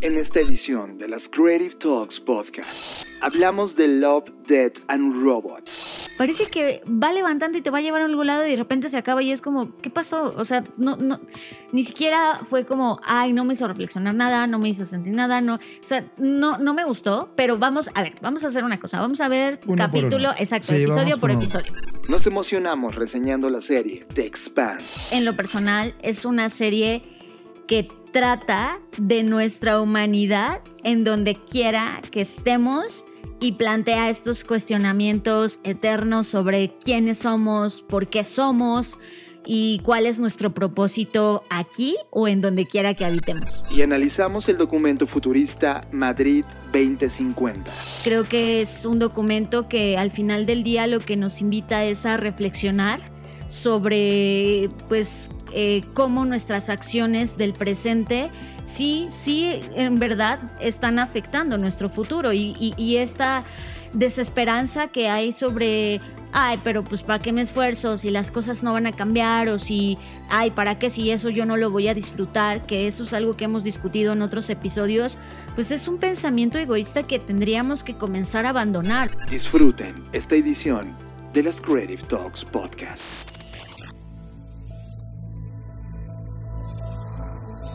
En esta edición de las Creative Talks Podcast, hablamos de Love, Death and Robots. Parece que va levantando y te va a llevar a algún lado y de repente se acaba y es como, ¿qué pasó? O sea, no, no, ni siquiera fue como, ay, no me hizo reflexionar nada, no me hizo sentir nada, no, o sea, no, no me gustó, pero vamos, a ver, vamos a hacer una cosa, vamos a ver Uno capítulo, exacto, Sí, episodio por episodio. Nos emocionamos reseñando la serie The Expanse. En lo personal, es una serie que trata de nuestra humanidad en donde quiera que estemos y plantea estos cuestionamientos eternos sobre quiénes somos, por qué somos y cuál es nuestro propósito aquí o en donde quiera que habitemos. Y analizamos el documento futurista Madrid 2050. Creo que es un documento que al final del día lo que nos invita es a reflexionar sobre pues eh, cómo nuestras acciones del presente sí, sí en verdad están afectando nuestro futuro y, y- esta desesperanza que hay sobre, ay, pero pues para qué me esfuerzo si las cosas no van a cambiar o si, ay, para qué si eso yo no lo voy a disfrutar, que eso es algo que hemos discutido en otros episodios, pues es un pensamiento egoísta que tendríamos que comenzar a abandonar. Disfruten esta edición de las Creative Talks Podcast.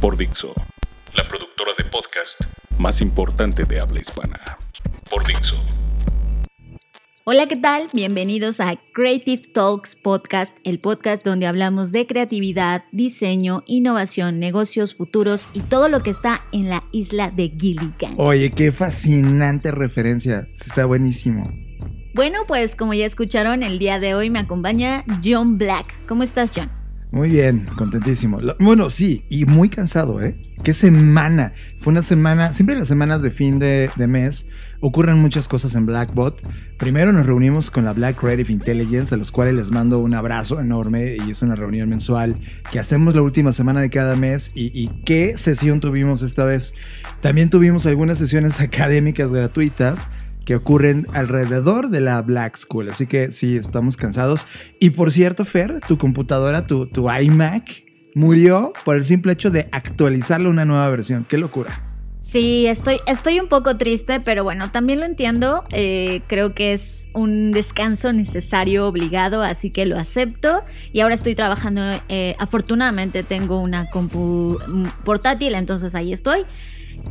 Por Dixo. La productora de podcast más importante de habla hispana. Por Dixo. Hola, ¿qué tal? Bienvenidos a Creative Talks Podcast, el podcast donde hablamos de creatividad, diseño, innovación, negocios futuros y todo lo que está en la isla de Gilligan. Oye, qué fascinante referencia. Está buenísimo. Bueno, pues como ya escucharon, el día de hoy me acompaña John Black. ¿Cómo estás, John? Muy bien, contentísimo. Bueno, sí, y muy cansado, ¿eh? Qué semana. Fue una semana, siempre las semanas de fin de, de mes ocurren muchas cosas en Blackbot. Primero nos reunimos con la Black Creative Intelligence, a los cuales les mando un abrazo enorme y es una reunión mensual que hacemos la última semana de cada mes. Y, y qué sesión tuvimos esta vez. También tuvimos algunas sesiones académicas gratuitas que ocurren alrededor de la Black School. Así que sí, estamos cansados. Y por cierto, Fer, tu computadora, tu, tu iMac, murió por el simple hecho de actualizarle una nueva versión. Qué locura. Sí, estoy, estoy un poco triste, pero bueno, también lo entiendo. Eh, creo que es un descanso necesario, obligado, así que lo acepto. Y ahora estoy trabajando, eh, afortunadamente tengo una compu mm, portátil, entonces ahí estoy.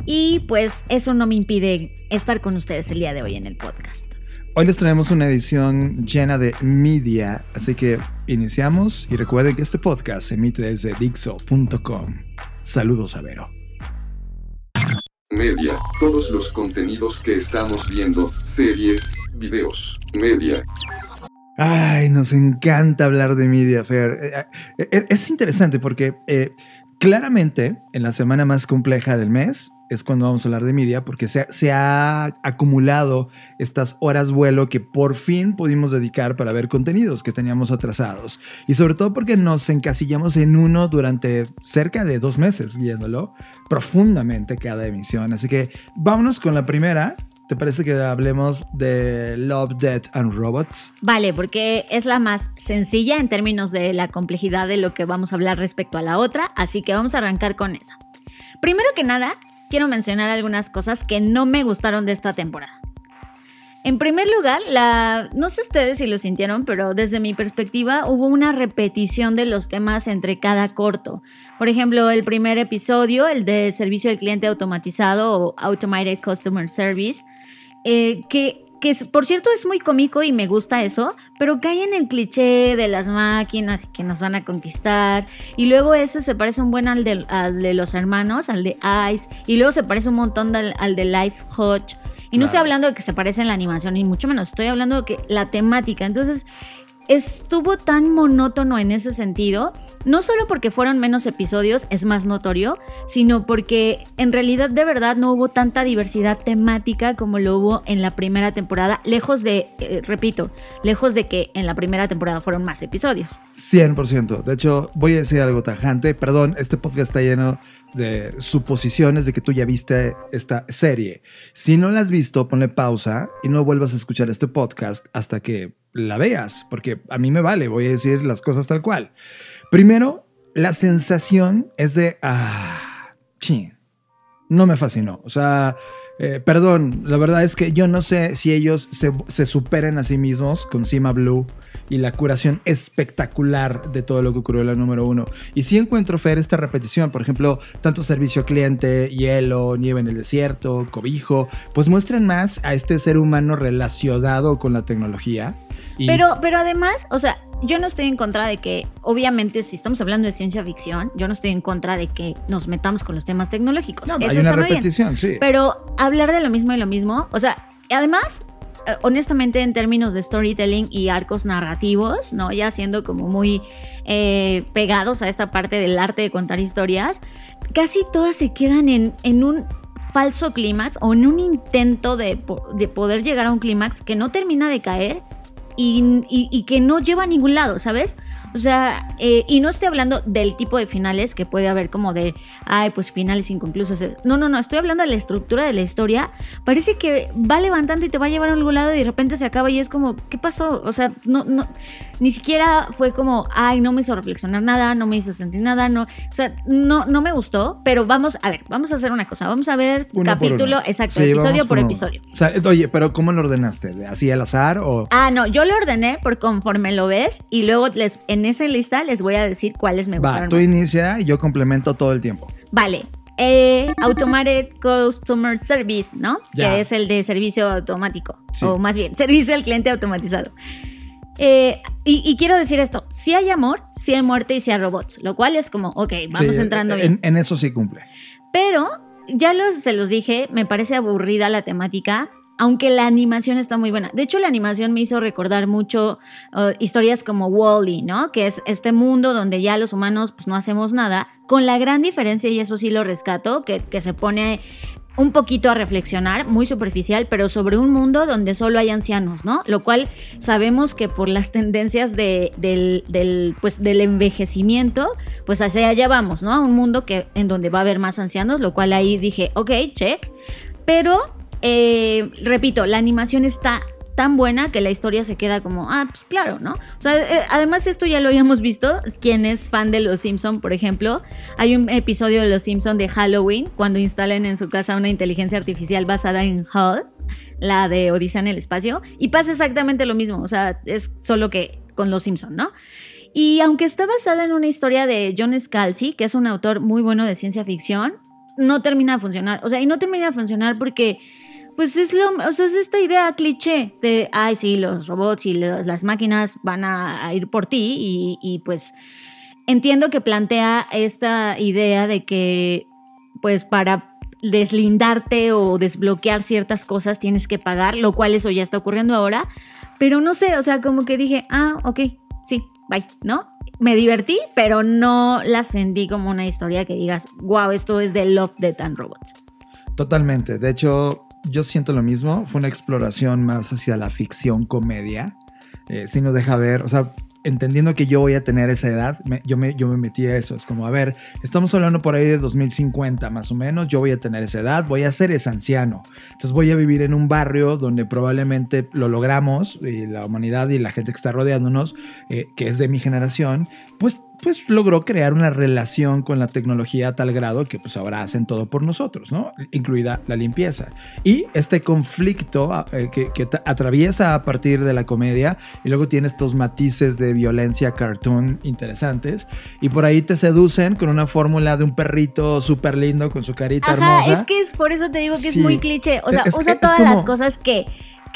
Y pues eso no me impide estar con ustedes el día de hoy en el podcast. Hoy les traemos una edición llena de media, así que iniciamos y recuerden que este podcast se emite desde Dixo.com. Saludos a Vero. Media, todos los contenidos que estamos viendo, series, videos, media. Ay, nos encanta hablar de media, Fer. Eh, eh, Es interesante porque eh, claramente en la semana más compleja del mes es cuando vamos a hablar de media porque se, se ha acumulado estas horas vuelo que por fin pudimos dedicar para ver contenidos que teníamos atrasados. Y sobre todo porque nos encasillamos en uno durante cerca de dos meses viéndolo profundamente cada emisión. Así que vámonos con la primera. ¿Te parece que hablemos de Love, Death and Robots? Vale, porque es la más sencilla en términos de la complejidad de lo que vamos a hablar respecto a la otra, así que vamos a arrancar con esa. Primero que nada, quiero mencionar algunas cosas que no me gustaron de esta temporada. En primer lugar, la, no sé ustedes si lo sintieron, pero desde mi perspectiva hubo una repetición de los temas entre cada corto. Por ejemplo, el primer episodio, el de servicio al cliente automatizado o Automated Customer Service, eh, que, que es- por cierto es muy cómico y me gusta eso, pero cae en el cliché de las máquinas y que nos van a conquistar. Y luego ese se parece un buen al de, al de los hermanos, al de Ice, y luego se parece un montón al, al de Life Hodge. Y no estoy hablando de que se parece en la animación, ni mucho menos, estoy hablando de que la temática. Entonces, estuvo tan monótono en ese sentido, no solo porque fueron menos episodios, es más notorio, sino porque en realidad de verdad no hubo tanta diversidad temática como lo hubo en la primera temporada, lejos de, eh, repito, lejos de que en la primera temporada fueron más episodios. 100%. De hecho, voy a decir algo tajante. Perdón, este podcast está lleno de suposiciones de que tú ya viste esta serie. Si no la has visto, ponle pausa y no vuelvas a escuchar este podcast hasta que la veas, porque a mí me vale, voy a decir las cosas tal cual. Primero, la sensación es de, ah, chin, no me fascinó. O sea, eh, perdón, la verdad es que yo no sé si ellos se, se superen a sí mismos con Cima Blue y la curación espectacular de todo lo que ocurrió en la número uno. Y sí encuentro, Fer, esta repetición. Por ejemplo, tanto servicio al cliente, hielo, nieve en el desierto, cobijo, pues muestran más a este ser humano relacionado con la tecnología. Pero, pero además, o sea, yo no estoy en contra de que, obviamente, si estamos hablando de ciencia ficción, yo no estoy en contra de que nos metamos con los temas tecnológicos. no, Eso hay está una muy bien. repetición, sí. Pero hablar de lo mismo y lo mismo, o sea, además, eh, honestamente, en términos de storytelling y arcos narrativos, ¿no? Ya siendo como muy eh, pegados a esta parte del arte de contar historias, casi todas se quedan en, en un falso clímax o en un intento de, de poder llegar a un clímax que no termina de caer y, y- que no lleva a ningún lado, ¿sabes? O sea, eh, y no estoy hablando del tipo de finales que puede haber como de, ay, pues finales inconclusos. No, no, no, estoy hablando de la estructura de la historia. Parece que va levantando y te va a llevar a algún lado y de repente se acaba y es como, ¿qué pasó? O sea, no, no, ni siquiera fue como, ay, no me hizo reflexionar nada, no me hizo sentir nada, no, o sea, no, no me gustó, pero vamos, a ver, vamos a hacer una cosa, vamos a ver Uno capítulo, exacto, Sí, episodio por episodio. O sea, oye, pero ¿cómo lo ordenaste? ¿De ¿Así al azar o...? Ah, no, yo lo ordené por conforme lo ves y luego les, en esa lista les voy a decir cuáles me Va, gustaron. tú más. inicia y yo complemento todo el tiempo. Vale. Eh, Automated Customer Service, ¿no? Ya. Que es el de servicio automático. Sí. O más bien, servicio al cliente automatizado. Eh, y, y quiero decir esto: si hay amor, si hay muerte y si hay robots. Lo cual es como, ok, vamos Sí, entrando en, bien. en eso sí cumple. Pero ya los, se los dije, me parece aburrida la temática, aunque la animación está muy buena. De hecho, la animación me hizo recordar mucho uh, historias como Wally, ¿no? Que es este mundo donde ya los humanos pues, no hacemos nada, con la gran diferencia, y eso sí lo rescato, que, que se pone un poquito a reflexionar, muy superficial, pero sobre un mundo donde solo hay ancianos, ¿no? Lo cual sabemos que por las tendencias de- del, del, pues, del envejecimiento, pues hacia allá vamos, ¿no? A un mundo que, en donde va a haber más ancianos, lo cual ahí dije, ok, check. Pero, eh, repito, la animación está tan buena que la historia se queda como, ah, pues claro, ¿no? O sea, eh, además esto ya lo habíamos visto, quien es fan de Los Simpson, por ejemplo, hay un episodio de Los Simpson de Halloween cuando instalan en su casa una inteligencia artificial basada en Hall, la de Odisea en el espacio, y pasa exactamente lo mismo, o sea, es solo que con Los Simpson, ¿no? Y aunque está basada en una historia de John Scalzi, que es un autor muy bueno de ciencia ficción, no termina de funcionar. O sea, y no termina de funcionar porque, pues es lo, o sea, es esta idea cliché de, ay, sí, los robots y las máquinas van a, a ir por ti y, y, pues entiendo que plantea esta idea de que, pues para deslindarte o desbloquear ciertas cosas tienes que pagar, lo cual eso ya está ocurriendo ahora, pero no sé, o sea, como que dije, ah, ok, sí, bye, ¿no? Me divertí, pero no la sentí como una historia que digas, wow, esto es de Love, Death and Robots. Totalmente. De hecho, yo siento lo mismo. Fue una exploración más hacia la ficción comedia. Eh, sí nos deja ver, o sea, entendiendo que yo voy a tener esa edad, me- yo, me, yo me metí a eso. Es como, a ver, estamos hablando por ahí de 2050 más o menos, yo voy a tener esa edad, voy a ser ese anciano. Entonces voy a vivir en un barrio donde probablemente lo logramos, y la humanidad y la gente que está rodeándonos, eh, que es de mi generación, pues pues logró crear una relación con la tecnología a tal grado que pues ahora hacen todo por nosotros, ¿no? Incluida la limpieza. Y este conflicto eh, que, atraviesa a partir de la comedia y luego tiene estos matices de violencia cartoon interesantes y por ahí te seducen con una fórmula de un perrito súper lindo con su carita Ajá, hermosa. es que es por eso te digo que Sí. es muy cliché. O sea, Es usa todas las cosas que,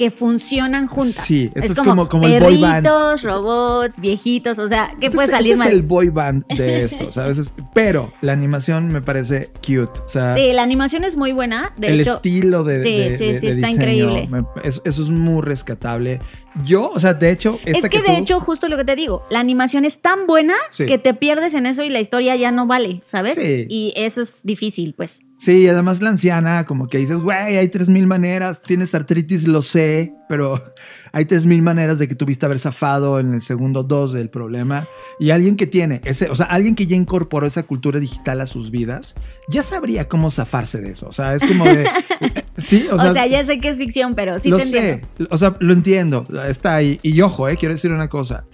que funcionan juntas. Sí, esto es es como, como- como el boy band. robots, viejitos, o sea, ¿qué puede es- salir ese mal? es el boy band de esto, ¿sabes? Es- Pero la animación me parece cute. O sea, Sí, la animación es muy buena. De el hecho, estilo de, Sí, de- sí, de- sí, de está diseño, increíble. me- eso, eso es muy rescatable. Yo, o sea, de hecho, esta Es que, de tú- hecho, justo lo que te digo, la animación es tan buena Sí. que te pierdes en eso y la historia ya no vale, ¿sabes? Sí. Y eso es difícil, pues. Sí, además la anciana, como que dices, güey, hay tres mil maneras, tienes artritis, lo sé, pero hay tres mil maneras de que tuviste haber zafado en el segundo dos del problema. Y alguien que tiene ese, o sea, alguien que ya incorporó esa cultura digital a sus vidas, ya sabría cómo zafarse de eso. O sea, es como de. sí, o O sea. ya sé que es ficción, pero sí lo te sé, entiendo. o sea, lo entiendo, está ahí. Y ojo, eh, quiero decir una cosa.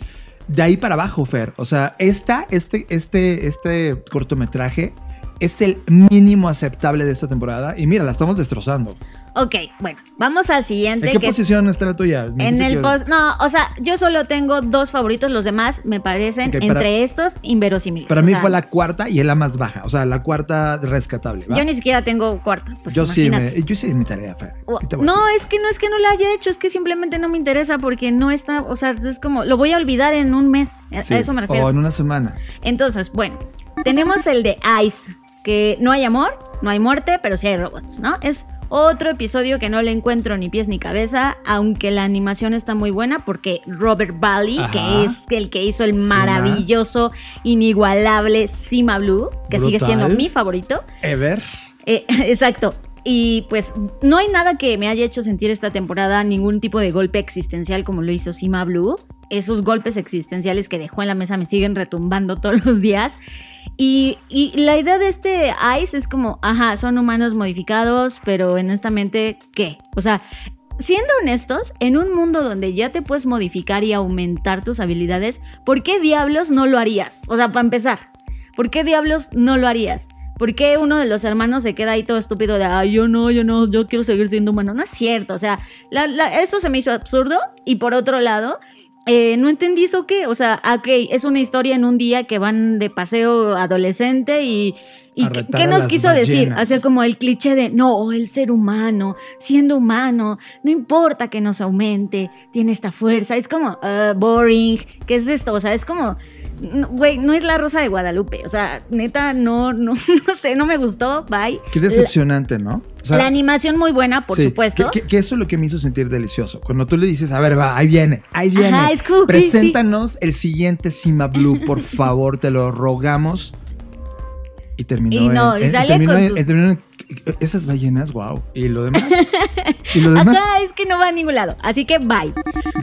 De ahí para abajo, Fer. O sea, esta, este, este, este cortometraje es el mínimo aceptable de esta temporada. Y mira, la estamos destrozando. Ok, bueno, vamos al siguiente. ¿En qué que es- posición está la tuya? Me En el que- post. No, o sea, yo solo tengo dos favoritos, los demás me parecen para- entre estos inverosímiles. Para mí sea, fue la cuarta y es la más baja. O sea, la cuarta rescatable. ¿va? Yo ni siquiera tengo cuarta. Pues Yo sí, me, yo sí mi tarea, Fer. O- ¿Qué te voy a No, es que no es que no la haya hecho, es que simplemente no me interesa porque no está, o sea, es como, lo voy a olvidar en un mes, Sí, a eso me refiero. O en una semana. Entonces, bueno, tenemos el de Ice, que no hay amor, no hay muerte, pero sí hay robots, ¿no? Es otro episodio que no le encuentro ni pies ni cabeza, aunque la animación está muy buena porque Robert Ajá. que es el que hizo el maravilloso, inigualable Cima Blue, que sigue siendo mi favorito. Ever. Eh, exacto. Y pues no hay nada que me haya hecho sentir esta temporada ningún tipo de golpe existencial como lo hizo Sima Blue. Esos golpes existenciales que dejó en la mesa me siguen retumbando todos los días. Y, y la idea de este Ice es como, ajá, son humanos modificados, pero honestamente, ¿qué? O sea, siendo honestos, en un mundo donde ya te puedes modificar y aumentar tus habilidades, ¿por qué diablos no lo harías? O sea, para empezar, ¿por qué diablos no lo harías? ¿Por qué uno de los hermanos se queda ahí todo estúpido de, ay, yo no, yo no, yo quiero seguir siendo humano? No es cierto, o sea, eso se me hizo absurdo. Y por otro lado, eh, no entendí eso qué, o sea, ok, es una historia en un día que van de paseo adolescente y... ¿Y qué, nos quiso decir? ballenas. Hacer como el cliché de, no, el ser humano, siendo humano, no importa que nos aumente, tiene esta fuerza. Es como, ah, boring, ¿qué es esto? O sea, es como, güey, no es la rosa de Guadalupe. O sea, neta, no, no, no sé, no me gustó, bye. Qué decepcionante, ¿no? O sea, la animación muy buena, por sí, supuesto. Que, que- que eso es lo que me hizo sentir delicioso. Cuando tú le dices, a ver, va, ahí viene, ahí viene. Ajá, es Preséntanos el siguiente Cima Blue, por favor, te lo rogamos. Y terminó Y no, en- y sale terminó con en- sus- terminó en- esas ballenas, wow. Y lo demás. y lo demás. Ajá, es que no va a ningún lado. Así que bye.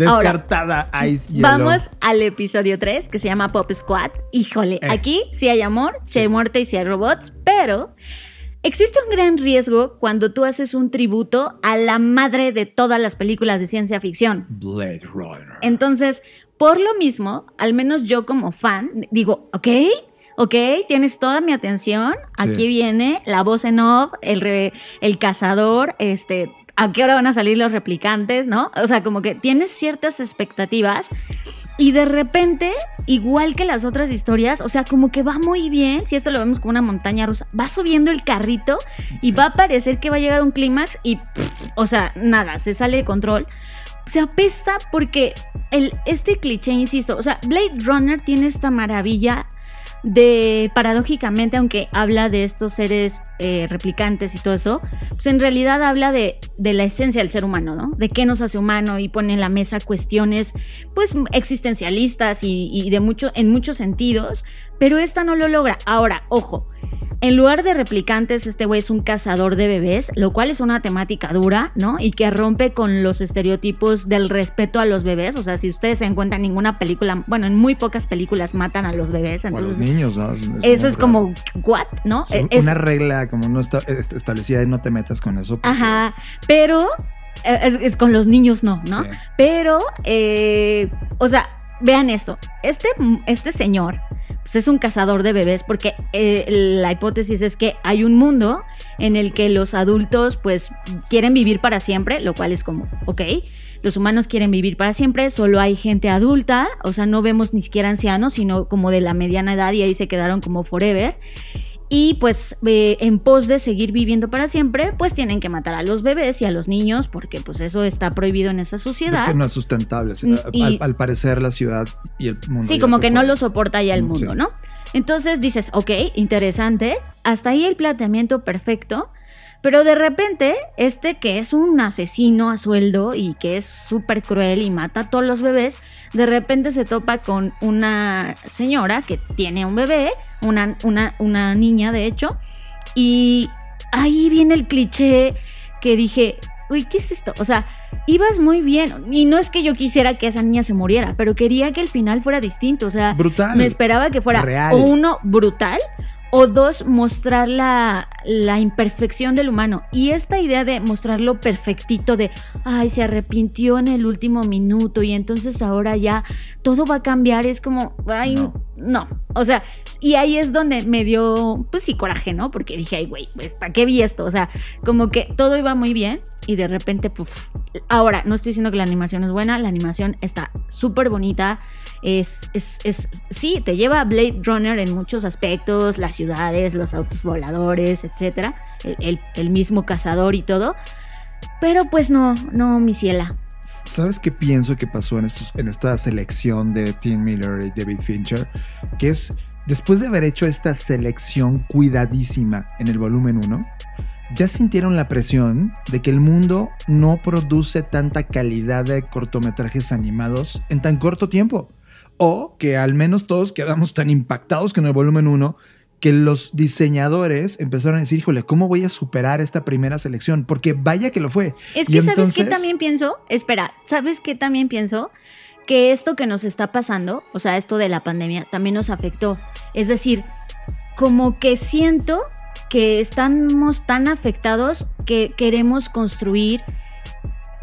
Ahora, Descartada Ice Yellow. Vamos al episodio 3 que se llama Pop Squad. Híjole, Eh. aquí sí hay amor, sí hay muerte y sí hay robots, pero existe un gran riesgo cuando tú haces un tributo a la madre de todas las películas de ciencia ficción. Blade Runner. Entonces, por lo mismo, al menos yo como fan, digo, ok, ok, tienes toda mi atención. Sí. Aquí viene la voz en off, el, re- el cazador, este, a qué hora van a salir los replicantes, ¿no? O sea, como que tienes ciertas expectativas. Y de repente, igual que las otras historias, o sea, como que va muy bien, si esto lo vemos como una montaña rusa, va subiendo el carrito y va a parecer que va a llegar un clímax y, pff, o sea, nada, se sale de control se apesta porque el, este cliché, insisto, o sea, Blade Runner tiene esta maravilla de, paradójicamente, aunque habla de estos seres eh, replicantes y todo eso, pues en realidad habla de, de la esencia del ser humano, ¿no? De qué nos hace humano y pone en la mesa cuestiones, pues, existencialistas y, y de mucho, en muchos sentidos, pero esta no lo logra. Ahora, ojo, en lugar de replicantes, este güey es un cazador de bebés, lo cual es una temática dura, ¿no? Y que rompe con los estereotipos del respeto a los bebés. O sea, si ustedes se encuentran en ninguna película, bueno, en muy pocas películas matan a los bebés. O a los Entonces, niños, ¿no? eso una es como, ¿what? ¿No? Es Es- una regla como no está est- establecida y no te metas con eso. porque- Ajá, pero eh, es, es con los niños no, ¿no? Sí. Pero, eh, o sea, vean esto, este, este señor pues, es un cazador de bebés porque eh, la hipótesis es que hay un mundo en el que los adultos pues quieren vivir para siempre, lo cual es como, ok. Los humanos quieren vivir para siempre, solo hay gente adulta, o sea, no vemos ni siquiera ancianos, sino como de la mediana edad y ahí se quedaron como forever. Y pues eh, en pos de seguir viviendo para siempre, pues tienen que matar a los bebés y a los niños porque pues eso está prohibido en esa sociedad. Porque no es sustentable. Mm, y- al, al parecer la ciudad y el mundo. Sí, como que no lo soporta ya el Mm, mundo, sí. ¿no? Entonces dices, ok, interesante, hasta ahí el planteamiento perfecto, Pero de repente, este que es un asesino a sueldo y que es súper cruel y mata a todos los bebés, de repente se topa con una señora que tiene un bebé, una, una, una niña de hecho, y ahí viene el cliché que dije, uy, ¿qué es esto? O sea, ibas muy bien. Y no es que yo quisiera que esa niña se muriera, pero quería que el final fuera distinto. O sea, Brutal. me esperaba que fuera Real. o uno brutal o dos mostrar la, la imperfección del humano. Y esta idea de mostrarlo perfectito de, ay, se arrepintió en el último minuto y entonces ahora ya todo va a cambiar, es como, ay, No. no. O sea, y ahí es donde me dio, pues sí, coraje, ¿no? Porque dije, ay, güey, pues, ¿para qué vi esto? O sea, como que todo iba muy bien y de repente, puf. Ahora, no estoy diciendo que la animación es buena, la animación está súper bonita. Es, es, es, sí, te lleva a Blade Runner en muchos aspectos, las ciudades, los autos voladores, etcétera, el, el- mismo cazador y todo. Pero pues no, no, mi ciela. ¿Sabes qué pienso que pasó en, estos- en esta selección de Tim Miller y David Fincher? Que es, después de haber hecho esta selección cuidadísima en el volumen 1, ya sintieron la presión de que el mundo no produce tanta calidad de cortometrajes animados en tan corto tiempo. O que al menos todos quedamos tan impactados con el volumen 1 que los diseñadores empezaron a decir, híjole, ¿cómo voy a superar esta primera selección? Porque vaya que lo fue. Es Y que, ¿sabes qué entonces- también pienso? Espera, ¿sabes qué también pienso? Que esto que nos está pasando, o sea, esto de la pandemia, también nos afectó. Es decir, como que siento que estamos tan afectados que queremos construir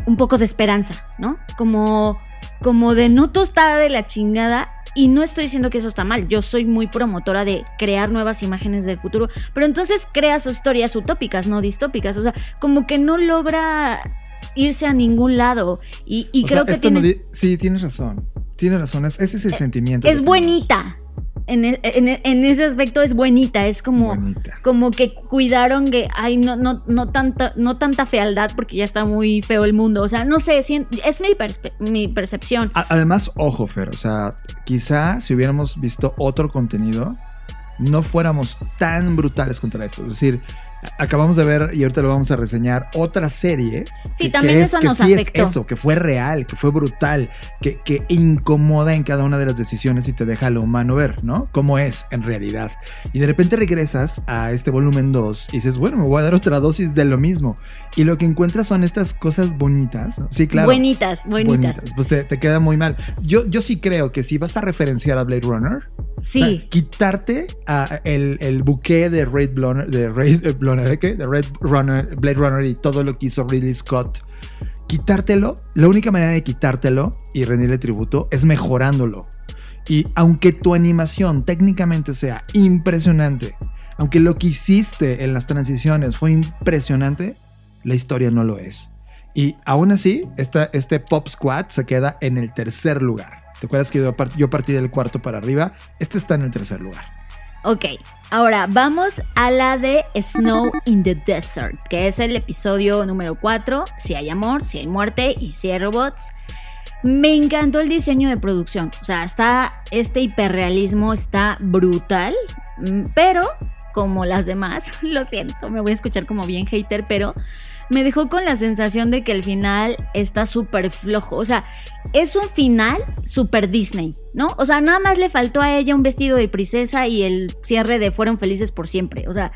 un poco de esperanza, ¿no? Como, como de no tostada de la chingada. Y no estoy diciendo que eso está mal, yo soy muy promotora de crear nuevas imágenes del futuro, pero entonces creas historias utópicas, no distópicas, o sea, como que no logra irse a ningún lado y, y creo sea, que no tiene, di- sí, tienes razón. Tienes razón. es- ese es el sentimiento. es que bonita, en, e- en e- en ese aspecto es bonita, es como... Bonita. como que cuidaron que ay no no no tanta no tanta fealdad porque ya está muy feo el mundo o sea no sé es mi percepción Además, ojo, Fer, o sea, quizá si hubiéramos visto otro contenido, no fuéramos tan brutales contra esto. Es decir, acabamos de ver y ahorita lo vamos a reseñar otra serie. Sí, que- también que eso que nos sí afectó. es eso, que fue real, que fue brutal, que, que incomoda en cada una de las decisiones y te deja a lo humano ver, ¿no? Cómo es en realidad. Y de repente regresas a este volumen 2 y dices, bueno, me voy a dar otra dosis de lo mismo. Y lo que encuentras son estas cosas bonitas. ¿no? Sí, claro. buenitas bonitas, Pues te, te queda muy mal. Yo, yo sí creo que si vas a referenciar a Blade Runner, sí o sea, quitarte a el, el buque de Red Runner, de Red Runner, ¿qué? De Red Runner, Blade Runner y todo lo que hizo Ridley Scott, quitártelo, la única manera de quitártelo y rendirle tributo es mejorándolo. Y aunque tu animación técnicamente sea impresionante, aunque lo que hiciste en las transiciones fue impresionante, la historia no lo es. Y aún así, esta, este Pop Squad se queda en el tercer lugar. ¿Te acuerdas que yo, part- yo partí del cuarto para arriba? Este está en el tercer lugar. Ok, ahora vamos a la de Snow in the Desert, que es el episodio número 4, si hay amor, si hay muerte y si hay robots. Me encantó el diseño de producción, o sea, está este hiperrealismo está brutal, mm, pero como las demás, lo siento, me voy a escuchar como bien hater, pero me dejó con la sensación de que el final está súper flojo. O sea, es un final súper Disney, ¿no? O sea, nada más le faltó a ella un vestido de princesa y el cierre de Fueron felices por siempre. O sea,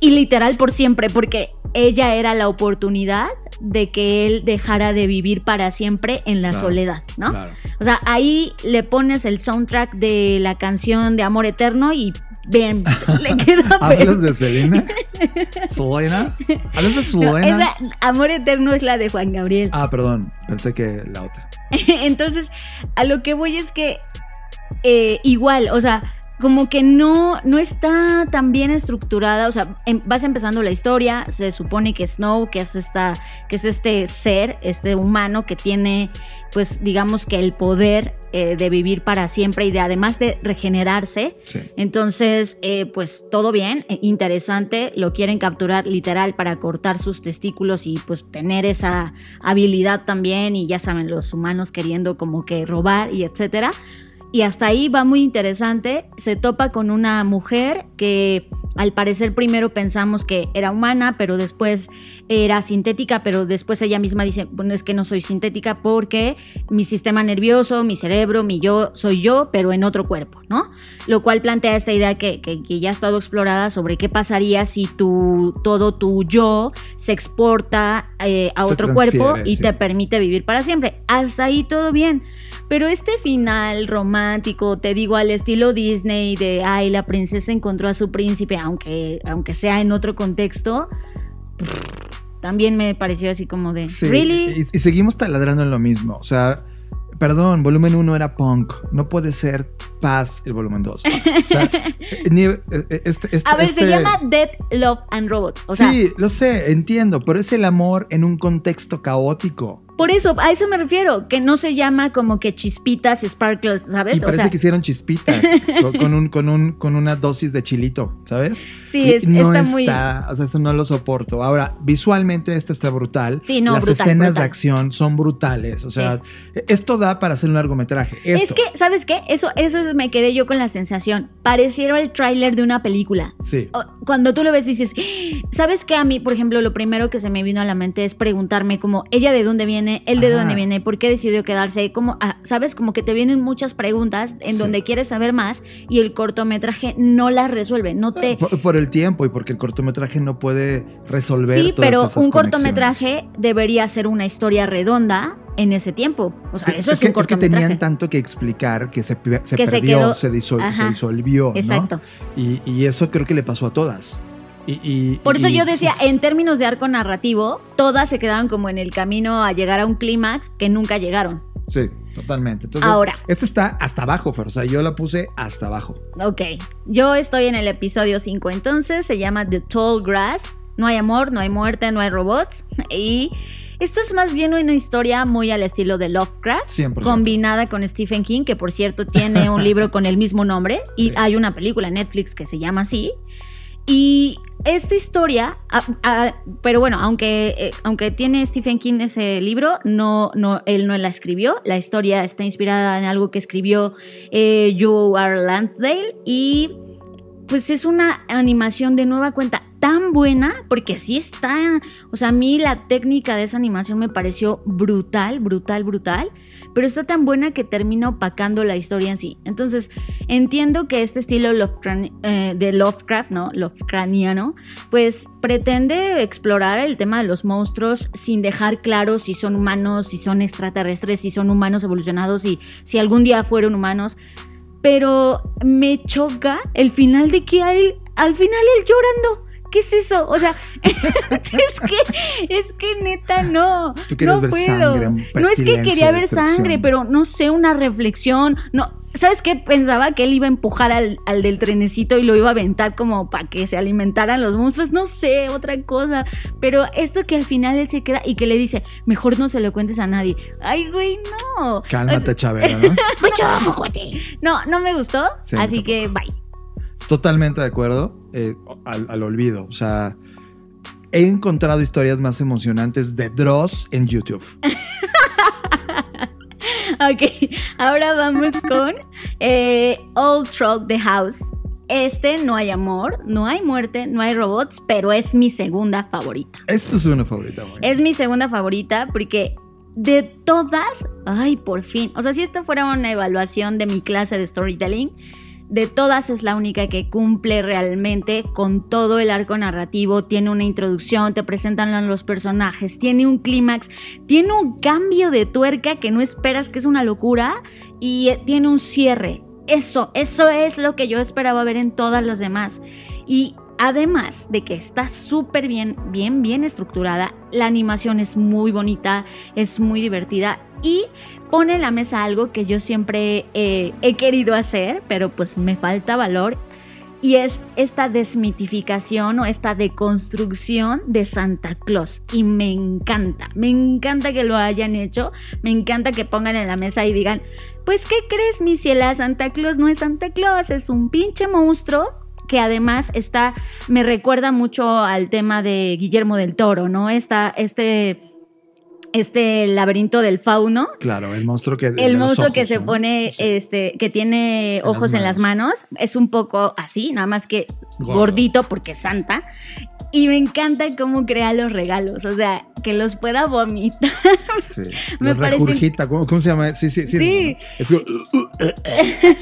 y literal por siempre, porque ella era la oportunidad de que él dejara de vivir para siempre en la Claro, soledad, ¿no? Claro. O sea, ahí le pones el soundtrack de la canción de Amor Eterno y bien, le queda ¿Hablas de Selena? ¿Selena? ¿Hablas de No, Selena? esa Amor Eterno es la de Juan Gabriel. Ah, perdón. Pensé que la otra. Entonces, a lo que voy es que eh, igual, o sea, como que no, no está tan bien estructurada. O sea, em- vas empezando la historia. Se supone que Snow, que es esta, que es este ser, este humano que tiene, pues, digamos que el poder eh, de vivir para siempre y de además de regenerarse. Sí. Entonces, eh, pues todo bien, eh, interesante, lo quieren capturar literal para cortar sus testículos y pues tener esa habilidad también y ya saben, los humanos queriendo como que robar y etcétera. Y hasta ahí va muy interesante, se topa con una mujer que Al parecer primero pensamos que era humana, pero después era sintética, pero después ella misma dice, bueno, es que no soy sintética porque mi sistema nervioso, mi cerebro, mi yo, soy yo, pero en otro cuerpo, ¿no? Lo cual plantea esta idea que, que- que ya ha estado explorada sobre qué pasaría si tu, todo tu yo se exporta eh, a Se otro cuerpo y sí. te permite vivir para siempre. Hasta ahí todo bien. Pero este final romántico, te digo, al estilo Disney de, ay, la princesa encontró a su príncipe, aunque, aunque sea en otro contexto, también me pareció así como de, Sí, ¿really? Y, y seguimos taladrando en lo mismo. O sea, perdón, volumen 1 era punk. No puede ser paz el volumen 2. O sea, ni- eh, eh, este- este- a ver, se este- llama Dead, Love and Robot. O sea, sí, lo sé, entiendo, pero es el amor en un contexto caótico. Por eso, a eso me refiero, que no se llama como que chispitas y sparkles, ¿sabes? Y o parece sea, que hicieron chispitas con, un, con, un, con una dosis de chilito, ¿sabes? Sí, es- no está muy- está, o sea, eso no lo soporto. Ahora, visualmente esto está brutal. Sí, no, Las brutal, escenas de acción son brutales. O sea, esto da para hacer un largometraje. Esto. Es que, ¿sabes qué? Eso, eso es- me quedé yo con la sensación. Pareciera el tráiler de una película. Sí. Cuando tú lo ves dices, ¿sabes qué? A mí, por ejemplo, lo primero que se me vino a la mente es preguntarme como, ¿ella de dónde viene? ¿Él de Ajá. dónde viene? ¿Por qué decidió quedarse? ¿Cómo, ah, ¿Sabes? Como que te vienen muchas preguntas en Sí. donde quieres saber más y el cortometraje no las resuelve, no te... Por, por el tiempo y porque el cortometraje no puede resolver Sí, todas pero esas un conexiones. cortometraje debería ser una historia redonda en ese tiempo. O sea, eso es, que, un que cortometraje. tenían tanto que explicar que se, se Que se perdió, quedó- se, disol- se Ajá. disolvió, ¿no? Exacto. Y, y eso creo que le pasó a todas. Y, y- Por eso y- yo decía, en términos de arco narrativo, todas se quedaron como en el camino a llegar a un clímax que nunca llegaron. Sí, totalmente. Entonces, Ahora. Este está hasta abajo, Fer. O sea, yo la puse hasta abajo. Ok, yo estoy en el episodio 5 entonces, se llama The Tall Grass. No hay amor, no hay muerte, no hay robots. Y esto es más bien una historia muy al estilo de Lovecraft, 100%. combinada con Stephen King, que por cierto tiene un libro con el mismo nombre y Sí. hay una película en Netflix que se llama así. Y esta historia, pero bueno, aunque, eh, aunque tiene Stephen King ese libro, no, no, él no la escribió. La historia está inspirada en algo que escribió eh, Joe R. Lansdale y pues es una animación de nueva cuenta tan buena, porque sí está, o sea, a mí la técnica de esa animación me pareció brutal, brutal, brutal, pero está tan buena que termina opacando la historia en sí. Entonces, entiendo que este estilo Lovecra- eh, de Lovecraft, ¿no? Lovecraftiano, pues pretende explorar el tema de los monstruos sin dejar claro si son humanos, si son extraterrestres, si son humanos evolucionados y si algún día fueron humanos pero me choca el final de que a él, al final él llorando. ¿Qué es eso? O sea, es que, es que neta no. Tú quieres no ver puedo. sangre, no es que quería ver sangre, pero no sé, una reflexión. No, ¿sabes qué? Pensaba que él iba a empujar al, al del trenecito y lo iba a aventar como para que se alimentaran los monstruos. No sé, otra cosa. Pero esto que al final él se queda y que le dice, mejor no se lo cuentes a nadie. Ay, güey, no. Cálmate, Chavera, ¿no? Mucho ojo, cuate. No, no me gustó. Sí, así tampoco. que bye. Totalmente de acuerdo. Eh, al, al olvido. O sea, he encontrado historias más emocionantes de Dross en YouTube. Ok, ahora vamos con eh, Old Truck the House. Este no hay amor, no hay muerte, no hay robots, pero es mi segunda favorita. Esto es una favorita. güey. Es mi segunda favorita porque de todas, ay, por fin. O sea, si esta fuera una evaluación de mi clase de storytelling, de todas es la única que cumple realmente con todo el arco narrativo. Tiene una introducción, te presentan los personajes, tiene un clímax, tiene un cambio de tuerca que no esperas, que es una locura, y eh, tiene un cierre. Eso, eso es lo que yo esperaba ver en todas las demás. Y además de que está súper bien, bien, bien estructurada, la animación es muy bonita, es muy divertida y pone en la mesa algo que yo siempre eh, he querido hacer, pero pues me falta valor. Y es esta desmitificación o esta deconstrucción de Santa Claus. Y me encanta, me encanta que lo hayan hecho. Me encanta que pongan en la mesa y digan, pues ¿qué crees, mi ciela? Santa Claus no es Santa Claus, es un pinche monstruo que además está, me recuerda mucho al tema de Guillermo del Toro, ¿no? Esta, este este laberinto del fauno. Claro, el monstruo que. El monstruo que se pone, este, que tiene ojos en las manos. Es un poco así, nada más que gordito porque es santa. Y me encanta cómo crea los regalos, o sea, que los pueda vomitar. Sí. me parece. ¿Cómo, ¿Cómo, se llama? Sí, sí, sí. sí.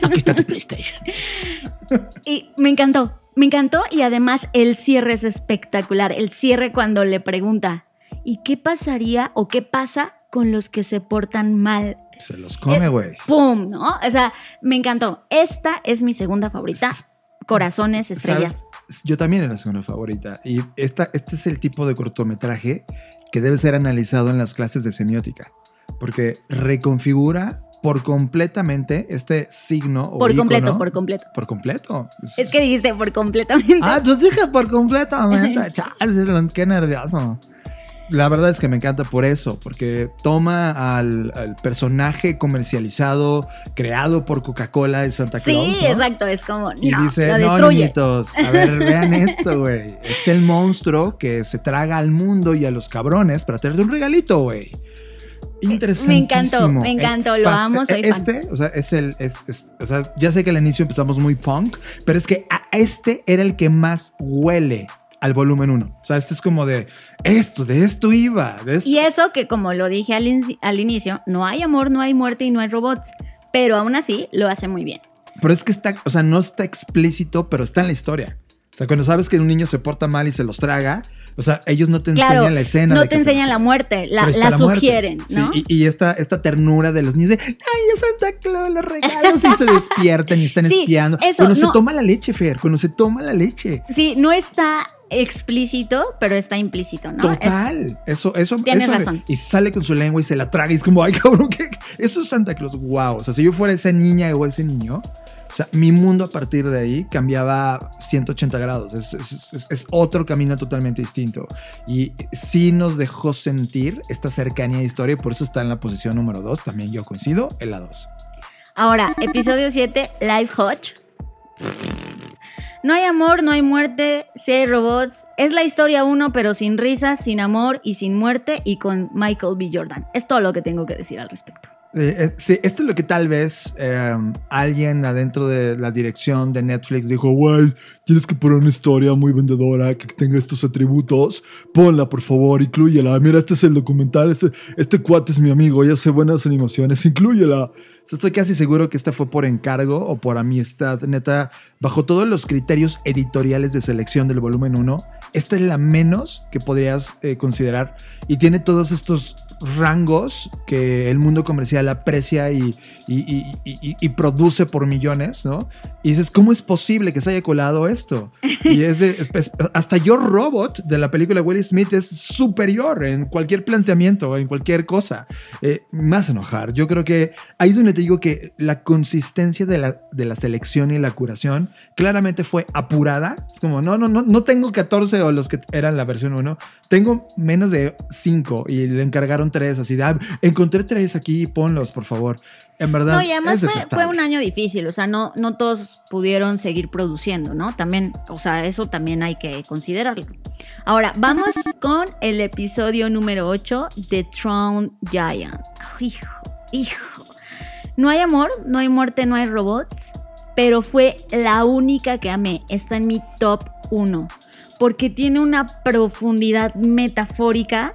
aquí está tu PlayStation. Y me encantó, me encantó y además el cierre es espectacular. El cierre cuando le pregunta, ¿y qué pasaría o qué pasa con los que se portan mal? Se los come, güey. ¡Pum! ¿No? O sea, me encantó. Esta es mi segunda favorita. Corazones, estrellas. Yo también era la segunda favorita. Y esta, este es el tipo de cortometraje que debe ser analizado en las clases de semiótica. Porque reconfigura por completamente este signo. por completo, por completo. Por completo. Es, que dijiste por completamente. Ah, tú dije por completamente. Charles, qué nervioso. La verdad es que me encanta por eso, porque toma al, personaje comercializado, creado por Coca-Cola y Santa Claus. Sí, exacto, es como. Y dice: No, niñitos, a ver, vean esto, güey. Es el monstruo que se traga al mundo y a los cabrones para traerte un regalito, güey. Interesante. Me encantó, me encantó, lo amo, soy Este, o sea, es el. o sea, ya sé que al inicio empezamos muy punk, pero es que a este era el que más huele al volumen 1. O sea, este es como de esto, de esto iba. De Y eso que como lo dije al, al, inicio, no hay amor, no hay muerte y no hay robots. Pero aún así lo hace muy bien. Pero es que está, o sea, no está explícito, pero está en la historia. O sea, cuando sabes que un niño se porta mal y se los traga, o sea, ellos no te enseñan la escena. No te enseñan la muerte, la, sugieren, ¿no? y, esta, esta ternura de los niños de, ay, es Santa Claus, los regalos, y se despiertan y están espiando. cuando se toma la leche, Fer, cuando se toma la leche. Sí, no está explícito, pero está implícito, ¿no? Total. eso, eso. Tienes razón. Y sale con su lengua y se la traga y es como, ay, cabrón, ¿qué? Eso es Santa Claus. Wow. O sea, si yo fuera esa niña o ese niño, o sea, mi mundo a partir de ahí cambiaba 180 grados. Es, otro camino totalmente distinto. Y sí nos dejó sentir esta cercanía de historia y por eso está en la posición número 2. También yo coincido en la 2. Ahora, episodio 7, Live Hotch. No hay amor, no hay muerte, si hay robots. Es la historia uno, pero sin risas, sin amor y sin muerte y con Michael B. Jordan. Es todo lo que tengo que decir al respecto. Eh, eh, sí, esto es lo que tal vez eh, alguien adentro de la dirección de Netflix dijo, güey, tienes que poner una historia muy vendedora que tenga estos atributos, ponla por favor, incluyela. Mira, este es el documental, este, este cuate es mi amigo, ya hace buenas animaciones, incluyela. Estoy casi seguro que esta fue por encargo o por amistad. Neta, bajo todos los criterios editoriales de selección del volumen 1, esta es la menos que podrías eh, considerar. Y tiene todos estos rangos que el mundo comercial aprecia y, y, produce por millones, ¿no? Y dices, ¿cómo es posible que se haya colado esto? Y es, hasta Yo Robot de la película Will Smith es superior en cualquier planteamiento, en cualquier cosa. Eh, más enojar. Yo creo que ahí es donde te digo que la consistencia de la, de la selección y la curación claramente fue apurada. Es como, no, no, no, no tengo 14 o los que eran la versión 1. Tengo menos de 5 y le encargaron 3 así de, ah, encontré 3 aquí, ponlos, por favor. En verdad. No, y además fue, fue, un año difícil, o sea, no, no todos pudieron seguir produciendo, ¿no? También, o sea, eso también hay que considerarlo. Ahora, vamos con el episodio número 8 de Throne Giant. hijo, hijo. No hay amor, no hay muerte, no hay robots, pero fue la única que amé. Está en mi top 1 porque tiene una profundidad metafórica.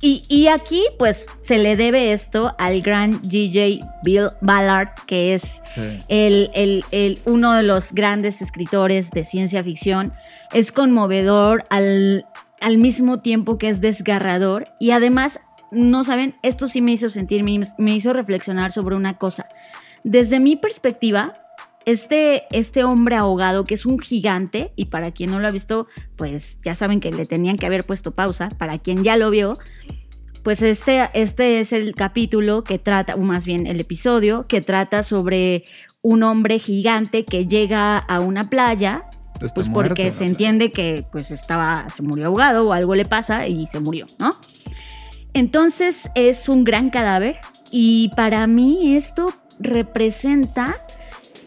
Y, aquí, pues, se le debe esto al gran DJ Bill Ballard, que es el, uno de los grandes escritores de ciencia ficción. Es conmovedor al, al mismo tiempo que es desgarrador. Y además, no saben, esto sí me hizo sentir, me hizo reflexionar sobre una cosa. Desde mi perspectiva, este, este hombre ahogado, que es un gigante, y para quien no lo ha visto, pues ya saben que le tenían que haber puesto pausa, para quien ya lo vio, pues este, este es el capítulo que trata, o más bien el episodio, que trata sobre un hombre gigante que llega a una playa, pues porque se entiende que pues estaba, se murió ahogado o algo le pasa y se murió, ¿no? Entonces es un gran cadáver y para mí esto representa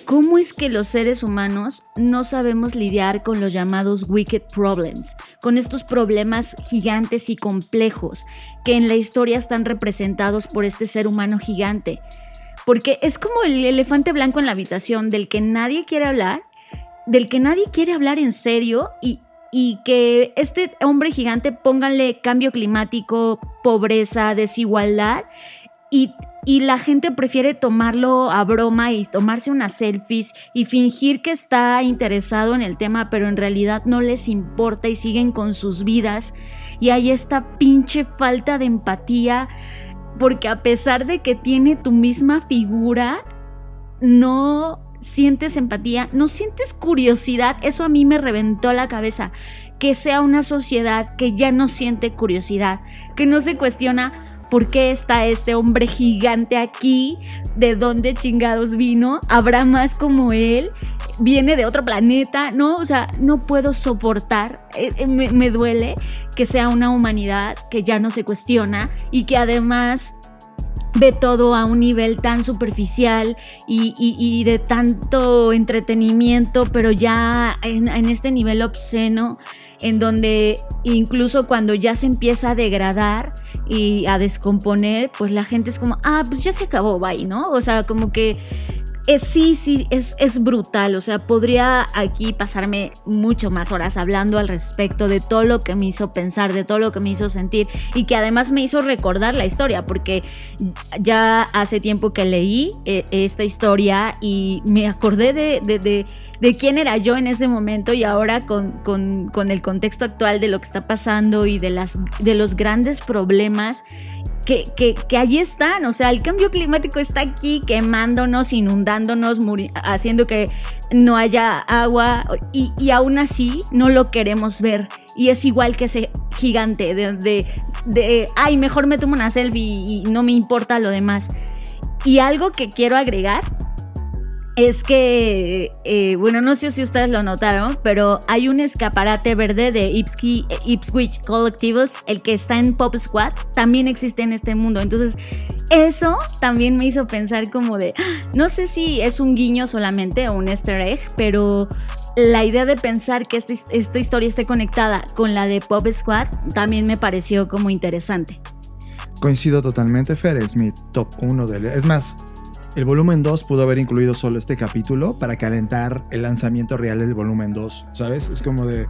cómo es que los seres humanos no sabemos lidiar con los llamados wicked problems, con estos problemas gigantes y complejos que en la historia están representados por este ser humano gigante. Porque es como el elefante blanco en la habitación del que nadie quiere hablar, del que nadie quiere hablar en serio y, que este hombre gigante pónganle cambio climático, pobreza, desigualdad y, y, la gente prefiere tomarlo a broma y tomarse unas selfies y fingir que está interesado en el tema, pero en realidad no les importa y siguen con sus vidas. Y hay esta pinche falta de empatía, porque a pesar de que tiene tu misma figura, no sientes empatía, no sientes curiosidad, eso a mí me reventó la cabeza, que sea una sociedad que ya no siente curiosidad, que no se cuestiona por qué está este hombre gigante aquí, de dónde chingados vino, habrá más como él, viene de otro planeta, no, o sea, no puedo soportar, eh, eh, me, me duele que sea una humanidad que ya no se cuestiona y que además ve todo a un nivel tan superficial y, de tanto entretenimiento, pero ya en, este nivel obsceno, en donde incluso cuando ya se empieza a degradar y a descomponer, pues la gente es como, ah, pues ya se acabó, bye, ¿no? O sea, como que es, sí, sí, es, es brutal. O sea, podría aquí pasarme mucho más horas hablando al respecto de todo lo que me hizo pensar, de todo lo que me hizo sentir y que además me hizo recordar la historia, porque ya hace tiempo que leí eh, esta historia y me acordé de, de, de, quién era yo en ese momento y ahora con, con, con, el contexto actual de lo que está pasando y de, las, de los grandes problemas que, que, que allí están. O sea, el cambio climático está aquí quemándonos, inundándonos, haciendo que no haya agua y, y, aún así no lo queremos ver. Y es igual que ese gigante de, de, de, ay, mejor me tomo una selfie y no me importa lo demás. Y algo que quiero agregar es que, eh, bueno, no sé si ustedes lo notaron, pero hay un escaparate verde de Ipswich Collectibles, el que está en Pop Squad, también existe en este mundo. Entonces, eso también me hizo pensar como de, ah, no sé si es un guiño solamente o un easter egg, pero la idea de pensar que esta, esta historia esté conectada con la de Pop Squad también me pareció como interesante. Coincido totalmente, Fer, es mi top 1 de... Es más, el volumen 2 pudo haber incluido solo este capítulo para calentar el lanzamiento real del volumen 2, ¿sabes? Es como de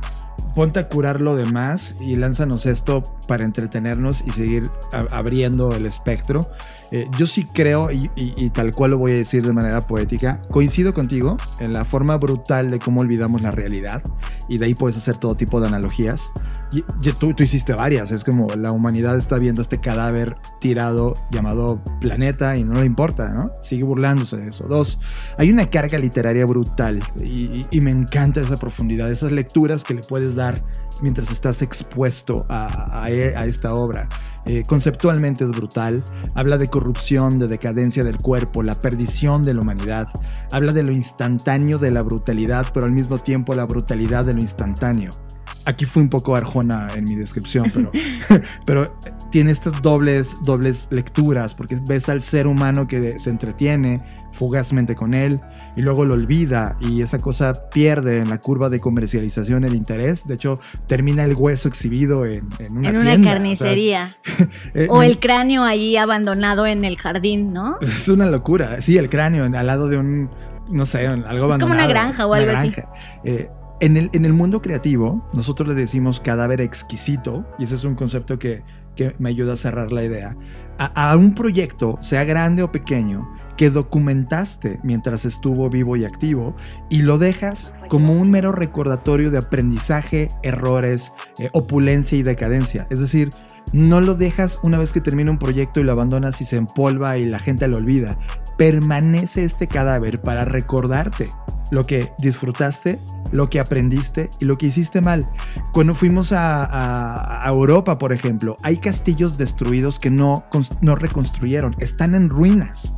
ponte a curar lo demás y lánzanos esto para entretenernos y seguir abriendo el espectro. Eh, yo sí creo, y, y, tal cual lo voy a decir de manera poética, coincido contigo en la forma brutal de cómo olvidamos la realidad y de ahí puedes hacer todo tipo de analogías. Y, tú, tú hiciste varias, es como la humanidad está viendo este cadáver tirado llamado planeta y no le importa, ¿no? Sigue burlándose de eso. Dos, hay una carga literaria brutal y, y me encanta esa profundidad, esas lecturas que le puedes dar mientras estás expuesto a, a, a esta obra. Eh, conceptualmente es brutal, habla de corrupción, de decadencia del cuerpo, la perdición de la humanidad, habla de lo instantáneo de la brutalidad, pero al mismo tiempo la brutalidad de lo instantáneo. Aquí fue un poco arjona en mi descripción, pero, pero tiene estas dobles, dobles lecturas, porque ves al ser humano que se entretiene fugazmente con él y luego lo olvida y esa cosa pierde en la curva de comercialización el interés. De hecho, termina el hueso exhibido en, en una, en una carnicería. Eh, o, el cráneo ahí abandonado en el jardín, ¿no? Es una locura. Sí, el cráneo al lado de un, no sé, algo abandonado. Es como una granja o algo así. Eh, en el, en el mundo creativo, nosotros le decimos cadáver exquisito, y ese es un concepto que, que me ayuda a cerrar la idea, a, a, un proyecto, sea grande o pequeño, que documentaste mientras estuvo vivo y activo, y lo dejas como un mero recordatorio de aprendizaje, errores, eh, opulencia y decadencia. Es decir, no lo dejas una vez que termina un proyecto y lo abandonas y se empolva y la gente lo olvida. Permanece este cadáver para recordarte lo que disfrutaste, lo que aprendiste y lo que hiciste mal. Cuando fuimos a, a, Europa, por ejemplo, hay castillos destruidos que no, no reconstruyeron, están en ruinas.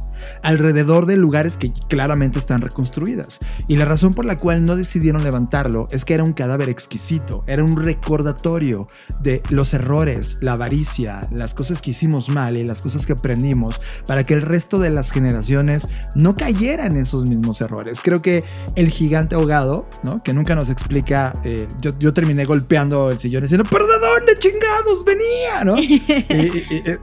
Alrededor de lugares que claramente están reconstruidas. Y la razón por la cual no decidieron levantarlo es que era un cadáver exquisito, era un recordatorio de los errores, la avaricia, las cosas que hicimos mal y las cosas que aprendimos para que el resto de las generaciones no cayeran en esos mismos errores. Creo que el gigante ahogado, ¿no? que nunca nos explica, eh, yo, yo, terminé golpeando el sillón diciendo, pero ¿de dónde chingados venía? ¿no? y,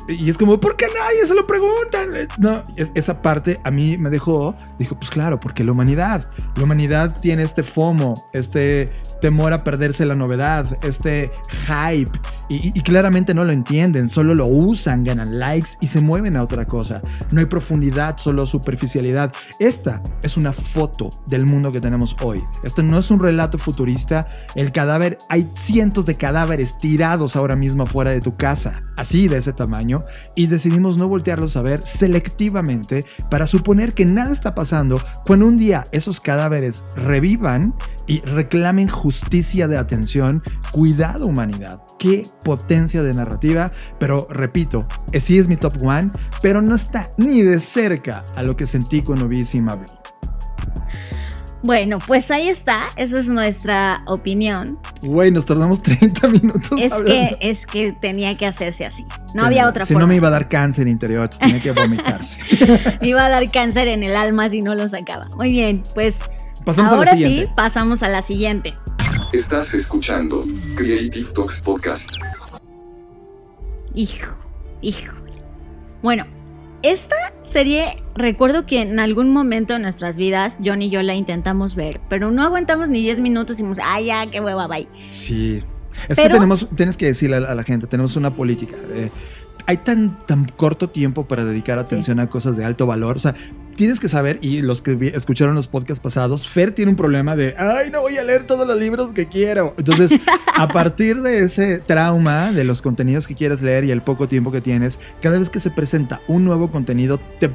y, es como, ¿por qué nadie se lo pregunta? No, esa parte a mí me dejó, dijo, pues claro, porque la humanidad, la humanidad tiene este FOMO, este temor a perderse la novedad, este hype, y, y claramente no lo entienden, solo lo usan, ganan likes y se mueven a otra cosa. No hay profundidad, solo superficialidad. Esta es una foto del mundo que tenemos hoy. Esto no es un relato futurista. El cadáver, hay cientos de cadáveres tirados ahora mismo fuera de tu casa, así de ese tamaño, y decidimos no voltearlos a ver selectivamente para suponer que nada está pasando cuando un día esos cadáveres revivan y reclamen justicia de atención. Cuidado humanidad, qué potencia de narrativa, pero repito, sí es mi top one, pero no está ni de cerca a lo que sentí cuando vi Simabli. Bueno, pues ahí está, esa es nuestra opinión. Güey, nos tardamos 30 minutos. Es que es que tenía que hacerse así. No había otra si forma. Si no me iba a dar cáncer interior, tenía que vomitarse. me iba a dar cáncer en el alma si no lo sacaba. Muy bien, pues pasamos ahora a la siguiente. sí, pasamos a la siguiente. Estás escuchando Creative Talks Podcast. Hijo, hijo. Bueno, esta serie, recuerdo que en algún momento de nuestras vidas, John y yo la intentamos ver, pero no aguantamos ni 10 minutos y dijimos, ah, ya, qué hueva, bye. Sí. Es Pero- que tenemos, tienes que decirle a la, gente, tenemos una política. de- hay tan, tan corto tiempo para dedicar atención a cosas de alto valor. O sea, tienes que saber, y los que escucharon los podcasts pasados, Fer tiene un problema de, ay, no voy a leer todos los libros que quiero. Entonces, a partir de ese trauma de los contenidos que quieres leer y el poco tiempo que tienes, cada vez que se presenta un nuevo contenido, te-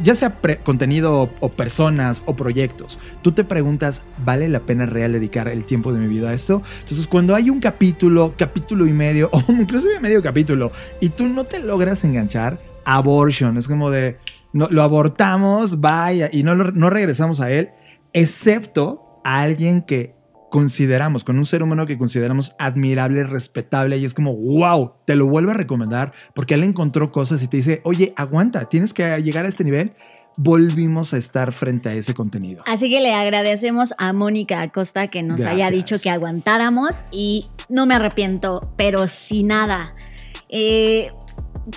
ya sea pre- contenido o, o personas o proyectos, tú te preguntas, ¿vale la pena real dedicar el tiempo de mi vida a esto? Entonces, cuando hay un capítulo, capítulo y medio, o inclusive medio capítulo, y tú no te logras enganchar, abortion, es como de, no, lo abortamos, vaya, y no, lo- no regresamos a él, excepto a alguien que consideramos, con un ser humano que consideramos admirable, respetable, y es como, wow, te lo vuelvo a recomendar, porque él encontró cosas y te dice, oye, aguanta, tienes que llegar a este nivel, volvimos a estar frente a ese contenido. Así que le agradecemos a Mónica Acosta que nos haya dicho que aguantáramos y no me arrepiento, pero sin nada. Eh,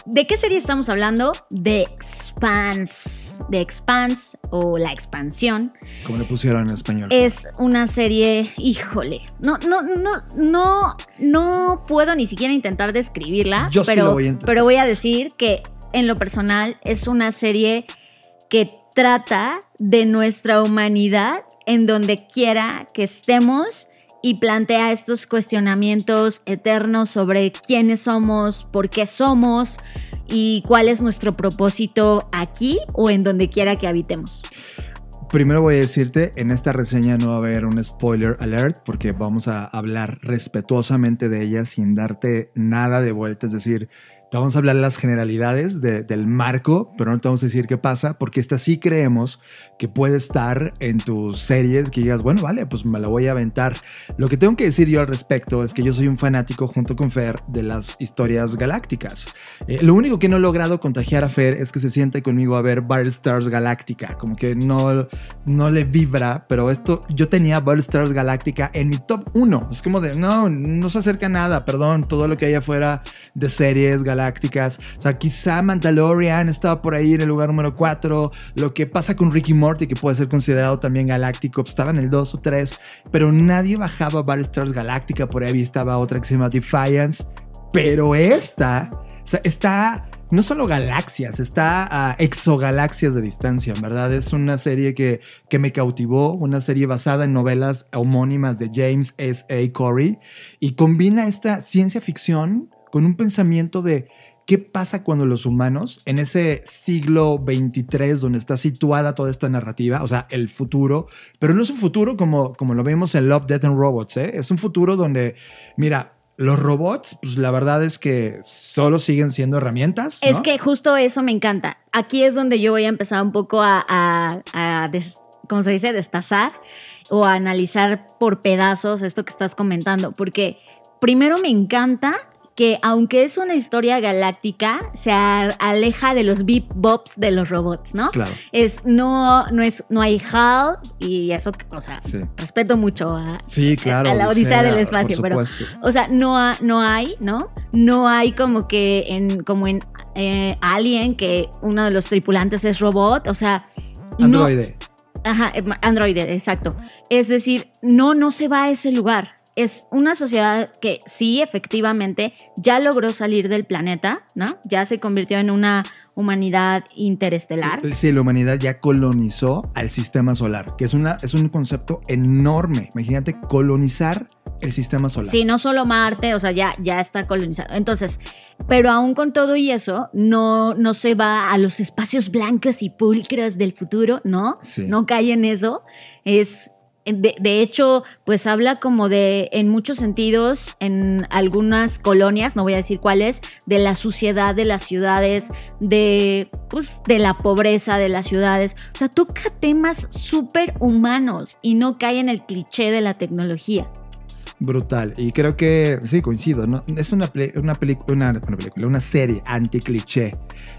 ¿De qué serie estamos hablando? De Expanse. De Expanse o La Expansión. Como le pusieron en español. Es una serie, híjole, no, no, no, no, no puedo ni siquiera intentar describirla, Yo sí lo voy a pero voy a decir que en lo personal es una serie que trata de nuestra humanidad en donde quiera que estemos y plantea estos cuestionamientos eternos sobre quiénes somos, por qué somos y cuál es nuestro propósito aquí o en donde quiera que habitemos. Primero voy a decirte, en esta reseña no va a haber un spoiler alert porque vamos a hablar respetuosamente de ella sin darte nada de vuelta, es decir, te vamos a hablar las generalidades de- del marco, pero no te vamos a decir qué pasa, porque esta sí creemos que puede estar en tus series, que digas, bueno, vale, pues me la voy a aventar. Lo que tengo que decir yo al respecto es que yo soy un fanático junto con Fer de las historias galácticas. Eh, lo único que no he logrado contagiar a Fer es que se siente conmigo a ver Stars Galáctica, como que no, no le vibra, pero esto, yo tenía Stars Galáctica en mi top 1. Es como de, no, no se acerca nada, perdón, todo lo que hay afuera de series galácticas. O sea, quizá Mandalorian estaba por ahí en el lugar número 4. Lo que pasa con Ricky Morty, que puede ser considerado también galáctico, pues estaba en el 2 o 3, pero nadie bajaba Stars Galáctica. Por ahí estaba otra que se llama Defiance. Pero esta, está no solo galaxias, está a exogalaxias de distancia, verdad. Es una serie que, que me cautivó, una serie basada en novelas homónimas de James S. A. Corey y combina esta ciencia ficción con un pensamiento de qué pasa cuando los humanos, en ese siglo 23 donde está situada toda esta narrativa, o sea, el futuro, pero no es un futuro como, como lo vemos en Love, Death and Robots, ¿eh? es un futuro donde, mira, los robots, pues la verdad es que solo siguen siendo herramientas. Es que justo eso me encanta. Aquí es donde yo voy a empezar un poco a, a, ¿cómo se dice? Destazar o a analizar por pedazos esto que estás comentando. Porque primero me encanta que aunque es una historia galáctica, se aleja de los beep bops de los robots, ¿no? Claro. Es, no, no es, no hay HAL y eso, o sea, Sí. respeto mucho a, Sí, claro. a la Odisea del espacio, por pero o sea, no, ha- no hay, ¿no? No hay como que en, como en eh, Alien, que uno de los tripulantes es robot, o sea... no- Androide. ajá, eh, androide, exacto. Es decir, no, no se va a ese lugar. Es una sociedad que sí, efectivamente, ya logró salir del planeta, ¿no? Ya se convirtió en una humanidad interestelar. Sí, la humanidad ya colonizó al sistema solar, que es, una, es un concepto enorme. Imagínate colonizar el sistema solar. Sí, no solo Marte, o sea, ya, ya está colonizado. Entonces, pero aún con todo y eso, no, no se va a los espacios blancos y pulcros del futuro, ¿no? Sí. No cae en eso. Es. De, hecho, pues habla como de, en muchos sentidos, en algunas colonias, no voy a decir cuáles, de la suciedad de las ciudades, de, pues, de la pobreza de las ciudades. O sea, toca temas súper humanos y no cae en el cliché de la tecnología. Brutal. Y creo que, sí, coincido, ¿no? Es una, peli- una, una, una película, una serie anti-cliché.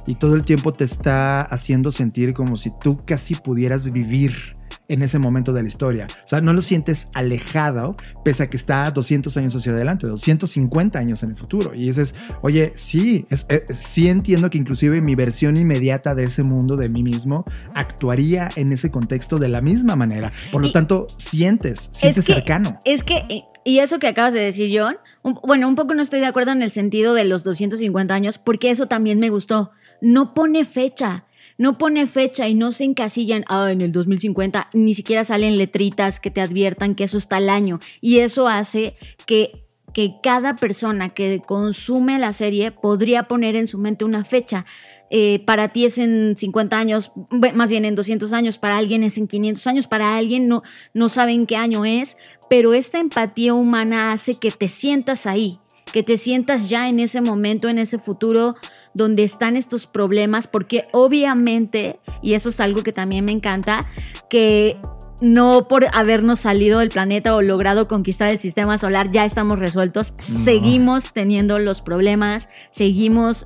Y todo el tiempo te está haciendo sentir como si tú casi pudieras vivir en ese momento de la historia. O sea, no lo sientes alejado, pese a que está 200 años hacia adelante, 250 años en el futuro. Y dices, oye, sí, es- eh, sí entiendo que inclusive mi versión inmediata de ese mundo, de mí mismo, actuaría en ese contexto de la misma manera. Por lo Y- tanto, sientes, sientes que- cercano. Es que, y eso que acabas de decir, John, un- bueno, un poco no estoy de acuerdo en el sentido de los 250 años, porque eso también me gustó. No pone fecha. No pone fecha y no se encasillan, ah, en el 2050, ni siquiera salen letritas que te adviertan que eso está al año. Y eso hace que, que cada persona que consume la serie podría poner en su mente una fecha. Eh, para ti es en 50 años, más bien en 200 años, para alguien es en 500 años, para alguien no, no saben qué año es, pero esta empatía humana hace que te sientas ahí, que te sientas ya en ese momento, en ese futuro donde están estos problemas, porque obviamente, y eso es algo que también me encanta, que no por habernos salido del planeta o logrado conquistar el sistema solar ya estamos resueltos, seguimos teniendo los problemas, seguimos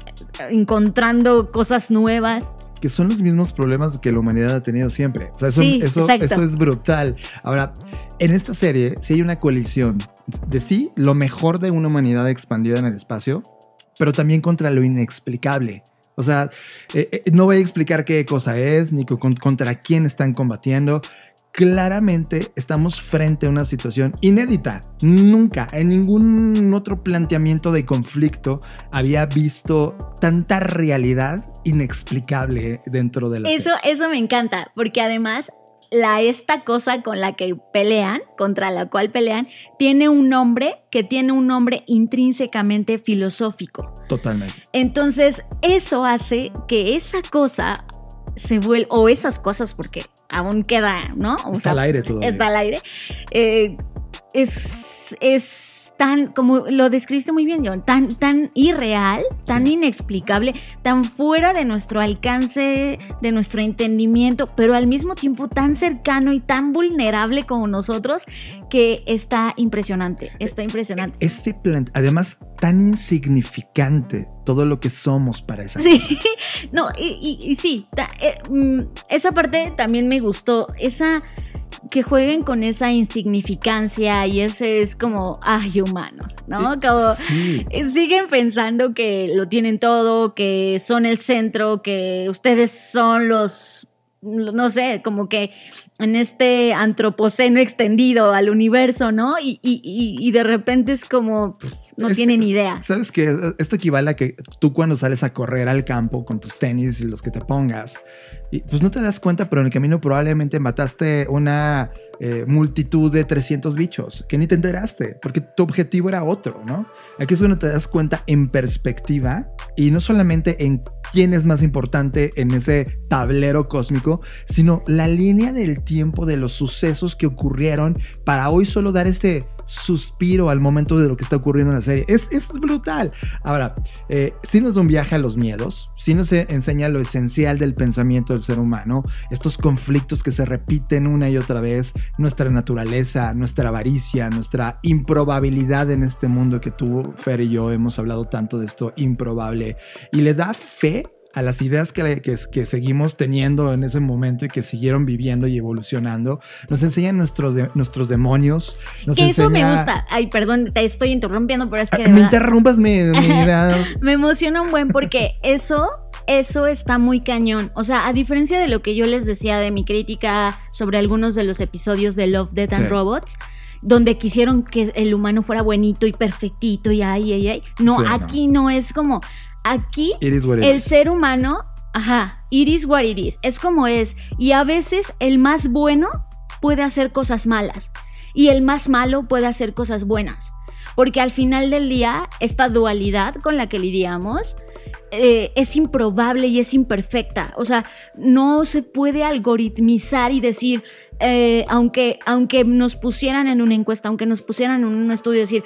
encontrando cosas nuevas. Que son los mismos problemas que la humanidad ha tenido siempre. O sea, eso, Sí, eso, eso es brutal. Ahora, en esta serie sí hay una colisión de sí, lo mejor de una humanidad expandida en el espacio, pero también contra lo inexplicable. O sea, eh, eh, no voy a explicar qué cosa es, ni con- contra quién están combatiendo. Claramente estamos frente a una situación inédita. Nunca en ningún otro planteamiento de conflicto había visto tanta realidad inexplicable dentro de la Eso, serie. eso me encanta, porque además la esta cosa con la que pelean, contra la cual pelean, tiene un nombre que tiene un nombre intrínsecamente filosófico. Totalmente. Entonces, eso hace que esa cosa se vuelva, o esas cosas, porque aún queda, ¿no? O Está al aire todavía. Está al aire. eh, es, es tan, como lo describiste muy bien, John, tan, tan irreal, tan inexplicable, tan fuera de nuestro alcance, de nuestro entendimiento, pero al mismo tiempo tan cercano y tan vulnerable como nosotros, que está impresionante, está impresionante. Este plan, además, tan insignificante todo lo que somos para esa Sí, no, y, y- y sí, ta- eh, mm, esa parte también me gustó, esa que jueguen con esa insignificancia y ese es como, ay, humanos, ¿no? Como Sí. eh, siguen pensando que lo tienen todo, que son el centro, que ustedes son los, no sé, como que en este antropoceno extendido al universo, ¿no? Y, y- y- y de repente es como, pff, no Es- tienen idea. ¿Sabes que Esto equivale a que tú cuando sales a correr al campo con tus tenis y los que te pongas, y pues no te das cuenta, pero en el camino probablemente mataste una eh, multitud de 300 bichos que ni te enteraste, porque tu objetivo era otro, ¿no? Aquí es donde te das cuenta en perspectiva y no solamente en quién es más importante en ese tablero cósmico, sino la línea del tiempo de los sucesos que ocurrieron para hoy solo dar este suspiro al momento de lo que está ocurriendo en la serie. Es, es brutal. Ahora, eh, sí nos da un viaje a los miedos, sí nos enseña lo esencial del pensamiento del ser humano, estos conflictos que se repiten una y otra vez, nuestra naturaleza, nuestra avaricia, nuestra improbabilidad en este mundo que tú, Fer y yo hemos hablado tanto de esto improbable, y le da fe a las ideas que, que, seguimos teniendo en ese momento y que siguieron viviendo y evolucionando. Nos enseñan nuestros, nuestros demonios. que eso me gusta. Ay, perdón, te estoy interrumpiendo, pero es que... me interrumpas, me, me emociona un buen porque eso eso está muy cañón. O sea, a diferencia de lo que yo les decía de mi crítica sobre algunos de los episodios de Love, Death and Robots, donde quisieron que el humano fuera buenito y perfectito y ay, ay, ay. No, aquí no. es como, Aquí el ser humano, ajá, iris what it es como es. Y a veces el más bueno puede hacer cosas malas y el más malo puede hacer cosas buenas. Porque al final del día, esta dualidad con la que lidiamos eh, es improbable y es imperfecta. O sea, no se puede algoritmizar y decir, eh, aunque, aunque nos pusieran en una encuesta, aunque nos pusieran en un estudio, decir,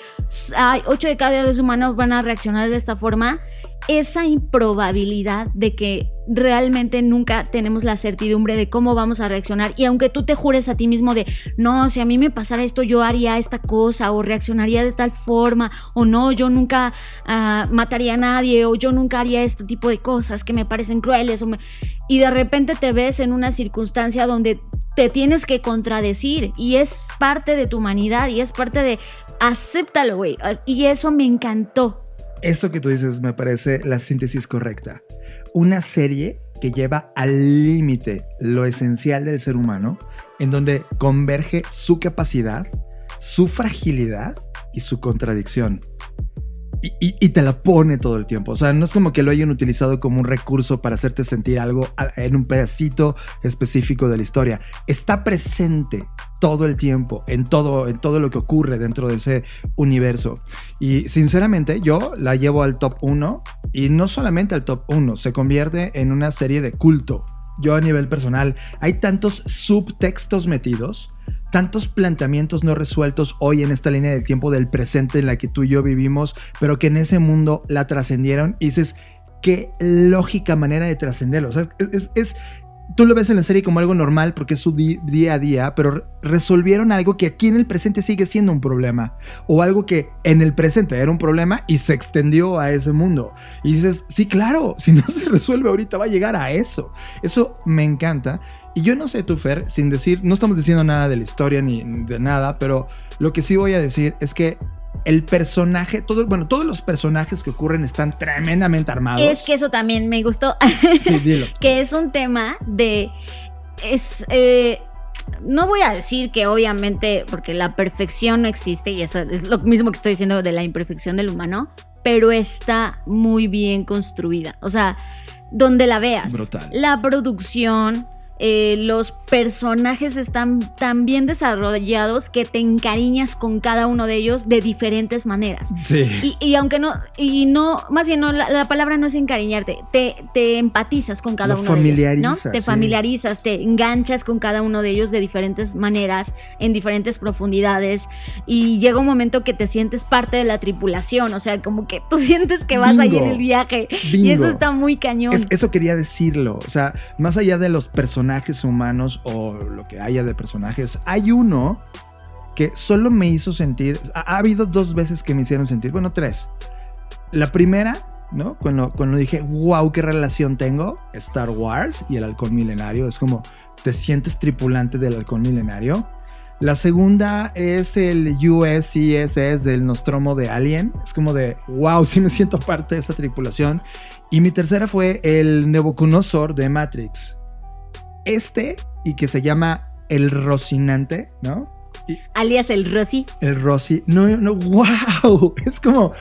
hay 8 de cada 10 humanos van a reaccionar de esta forma, esa improbabilidad de que realmente nunca tenemos la certidumbre de cómo vamos a reaccionar y aunque tú te jures a ti mismo de no, si a mí me pasara esto yo haría esta cosa o reaccionaría de tal forma o no, yo nunca ah, mataría a nadie o yo nunca haría este tipo de cosas que me parecen crueles y de repente te ves en una circunstancia donde te tienes que contradecir y es parte de tu humanidad y es parte de acéptalo, güey. Y eso me encantó eso que tú dices me parece la síntesis correcta. Una serie que lleva al límite lo esencial del ser humano, en donde converge su capacidad, su fragilidad y su contradicción y, te la pone todo el tiempo. O sea, no es como que lo hayan utilizado como un recurso para hacerte sentir algo en un pedacito específico de la historia. Está presente todo el tiempo en todo, en todo lo que ocurre dentro de ese universo. Y sinceramente, yo la llevo al top 1 y no solamente al top 1, se convierte en una serie de culto. Yo a nivel personal, hay tantos subtextos metidos tantos planteamientos no resueltos hoy en esta línea del tiempo del presente en la que tú y yo vivimos, pero que en ese mundo la trascendieron y dices, qué lógica manera de trascenderlo. O sea, es, tú lo ves en la serie como algo normal porque es su día a día, pero resolvieron algo que aquí en el presente sigue siendo un problema. O algo que en el presente era un problema y se extendió a ese mundo. Y dices, sí, claro, si no se resuelve ahorita va a llegar a eso. Eso me encanta. Y yo no sé tú, Fer, sin decir, no estamos diciendo nada de la historia ni de nada, pero lo que sí voy a decir es que el personaje, todo, bueno, todos los personajes que ocurren están tremendamente armados. Es que eso también me gustó. Sí, dilo. que es un tema de. Es. Eh, no voy a decir que obviamente, porque la perfección no existe, y eso es lo mismo que estoy diciendo de la imperfección del humano, pero está muy bien construida. O sea, donde la veas. Brutal. La producción, eh, los personajes están tan bien desarrollados que te encariñas con cada uno de ellos de diferentes maneras. Sí. Y, aunque no, y no, más bien no, la, palabra no es encariñarte, te, te empatizas con cada uno de ellos. ¿no? Te familiarizas, te enganchas con cada uno de ellos de diferentes maneras, en diferentes profundidades. Y llega un momento que te sientes parte de la tripulación. O sea, como que tú sientes que vas ahí en el viaje. Y eso está muy cañón. eso quería decirlo. O sea, más allá de los personajes personajes humanos o lo que haya de personajes, hay uno que solo me hizo sentir, ha, habido dos veces que me hicieron sentir, bueno, tres. La primera, ¿no? Cuando, cuando dije, wow, qué relación tengo, Star Wars y el halcón milenario, es como, te sientes tripulante del halcón milenario. La segunda es el USCSS del Nostromo de Alien. Es como de, wow, sí me siento parte de esa tripulación. Y mi tercera fue el Nebuchadnezzar de Matrix este y que se llama El Rocinante, ¿no? Alias el Rosy. El Rosy. No, no, wow. Es como,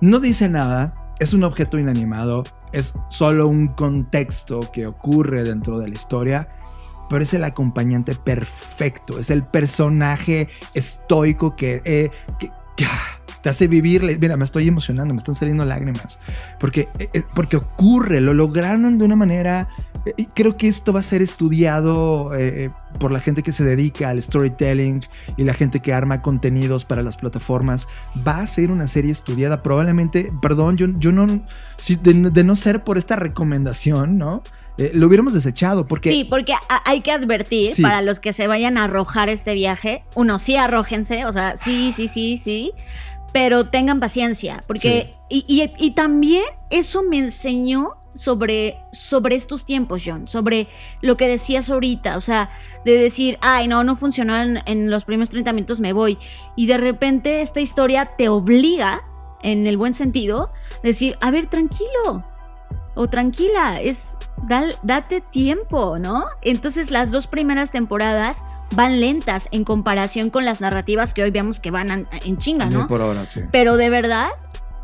no dice nada, es un objeto inanimado, es solo un contexto que ocurre dentro de la historia, pero es el acompañante perfecto, es el personaje estoico que, eh, te hace vivir. Mira, me estoy emocionando, me están saliendo lágrimas. Porque, eh, eh, porque ocurre, lo lograron de una manera. eh, Creo que esto va a ser estudiado eh, por la gente que se dedica al storytelling y la gente que arma contenidos para las plataformas. Va a ser una serie estudiada. Probablemente, perdón, yo, yo no. si de, de no ser por esta recomendación, ¿no? Eh, lo hubiéramos desechado porque. Sí, porque hay que advertir Sí. para los que se vayan a arrojar este viaje, uno, sí arrójense, o sea, sí, sí, sí, sí, pero tengan paciencia, porque, y, y- y también eso me enseñó sobre, sobre estos tiempos, John, sobre lo que decías ahorita, o sea, de decir, ay, no, no funcionó en, en los primeros 30 minutos, me voy, y de repente esta historia te obliga, en el buen sentido, decir, a ver, tranquilo, o tranquila, es dal- date tiempo, ¿no? Entonces las dos primeras temporadas van lentas en comparación con las narrativas que hoy vemos que van en chinga, ¿no? por hora, sí. Pero de verdad,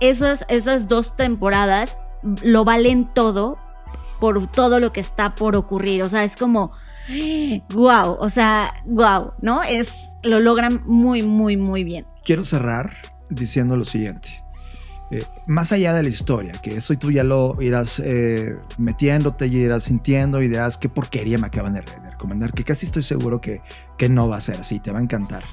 esas, esas dos temporadas lo valen todo por todo lo que está por ocurrir. O sea, es como, wow, o sea, wow, ¿no? Es, lo logran muy, muy, muy bien. quiero cerrar diciendo lo siguiente. Eh, más allá de la historia, que eso tú ya lo irás eh, metiéndote y irás sintiendo y dirás qué porquería me acaban de recomendar, que casi estoy seguro que, que no va a ser así, te va a encantar.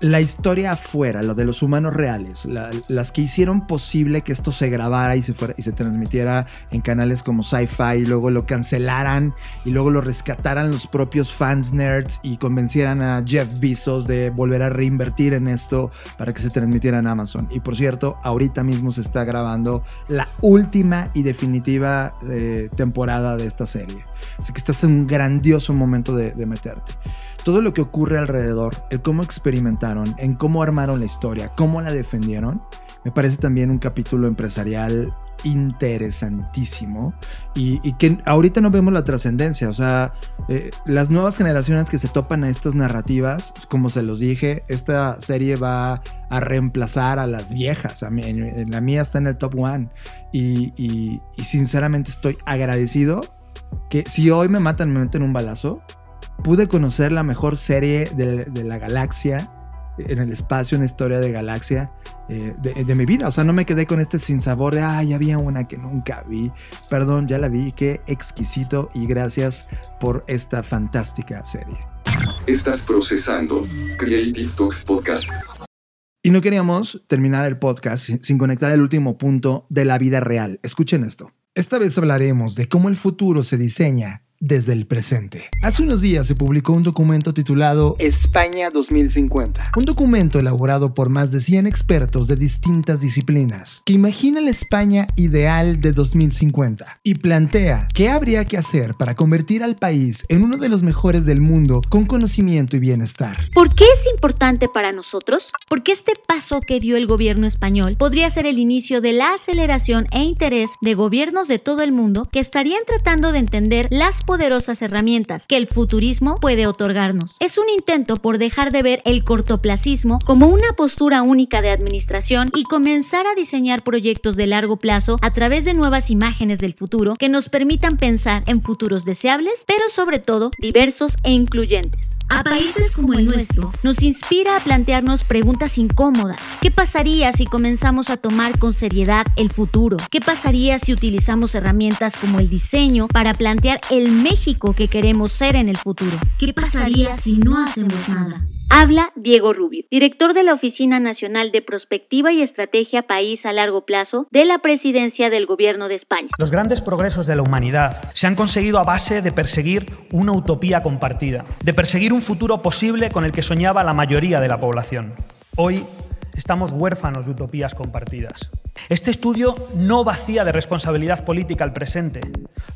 La historia afuera, lo de los humanos reales, la- las que hicieron posible que esto se grabara y se, fuera, y se transmitiera en canales como Sci-Fi y luego lo cancelaran y luego lo rescataran los propios fans nerds y convencieran a Jeff Bezos de volver a reinvertir en esto para que se transmitiera en Amazon. Y por cierto, ahorita mismo se está grabando la última y definitiva eh, temporada de esta serie. Así que estás en un grandioso momento de, de meterte. Todo lo que ocurre alrededor, el cómo experimentaron, en cómo armaron la historia, cómo la defendieron, me parece también un capítulo empresarial interesantísimo y, que ahorita no vemos la trascendencia. O sea, eh, las nuevas generaciones que se topan a estas narrativas, como se los dije, esta serie va a reemplazar a las viejas. La mía está en el top one y- y sinceramente estoy agradecido que si hoy me matan, me meten un balazo, pude conocer la mejor serie de, de la galaxia en el espacio, una historia de galaxia eh, de, de mi vida. O sea, no me quedé con este sinsabor de, ay, había una que nunca vi. Perdón, ya la vi. Qué exquisito y gracias por esta fantástica serie. Estás procesando Creative Talks Podcast. Y no queríamos terminar el podcast sin conectar el último punto de la vida real. Escuchen esto. Esta vez hablaremos de cómo el futuro se diseña desde el presente. Hace unos días se publicó un documento titulado España 2050, un documento elaborado por más de 100 expertos de distintas disciplinas que imagina la España ideal de 2050 y plantea qué habría que hacer para convertir al país en uno de los mejores del mundo con conocimiento y bienestar. ¿Por qué es importante para nosotros? Porque este paso que dio el gobierno español podría ser el inicio de la aceleración e interés de gobiernos de todo el mundo que estarían tratando de entender las poderosas herramientas que el futurismo puede otorgarnos. Es un intento por dejar de ver el cortoplacismo como una postura única de administración y comenzar a diseñar proyectos de largo plazo a través de nuevas imágenes del futuro que nos permitan pensar en futuros deseables, pero sobre todo diversos e incluyentes. A países como el nuestro nos inspira a plantearnos preguntas incómodas. ¿Qué pasaría si comenzamos a tomar con seriedad el futuro? ¿Qué pasaría si utilizamos herramientas como el diseño para plantear el México que queremos ser en el futuro? ¿Qué pasaría si no hacemos nada? Habla Diego Rubio, director de la Oficina Nacional de Prospectiva y Estrategia País a Largo Plazo de la Presidencia del Gobierno de España. Los grandes progresos de la humanidad se han conseguido a base de perseguir una utopía compartida, de perseguir un futuro posible con el que soñaba la mayoría de la población. Hoy estamos huérfanos de utopías compartidas. Este estudio no vacía de responsabilidad política al presente,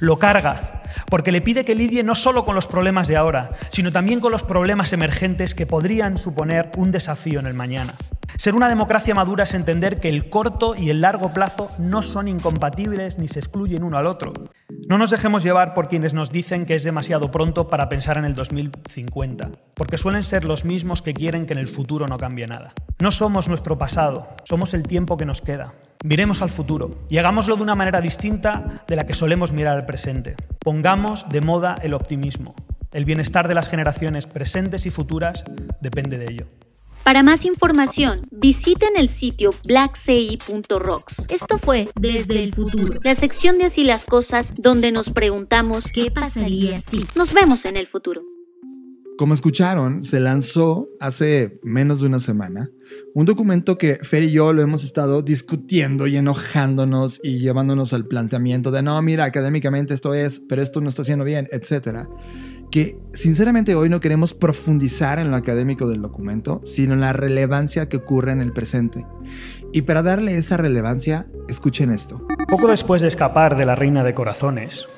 lo carga, porque le pide que lidie no solo con los problemas de ahora, sino también con los problemas emergentes que podrían suponer un desafío en el mañana. Ser una democracia madura es entender que el corto y el largo plazo no son incompatibles ni se excluyen uno al otro. No nos dejemos llevar por quienes nos dicen que es demasiado pronto para pensar en el 2050, porque suelen ser los mismos que quieren que en el futuro no cambie nada. No somos nuestro pasado, somos el tiempo que nos queda. Miremos al futuro y hagámoslo de una manera distinta de la que solemos mirar al presente. Pongamos de moda el optimismo. El bienestar de las generaciones presentes y futuras depende de ello. Para más información, visiten el sitio blackci.rocks. Esto fue Desde el futuro, la sección de Así las cosas donde nos preguntamos qué pasaría si. Nos vemos en el futuro. Como escucharon, se lanzó hace menos de una semana un documento que Fer y yo lo hemos estado discutiendo y enojándonos y llevándonos al planteamiento de no, mira, académicamente esto es, pero esto no está haciendo bien, etcétera. Que sinceramente hoy no queremos profundizar en lo académico del documento, sino en la relevancia que ocurre en el presente. Y para darle esa relevancia, escuchen esto. Poco después de escapar de la Reina de Corazones,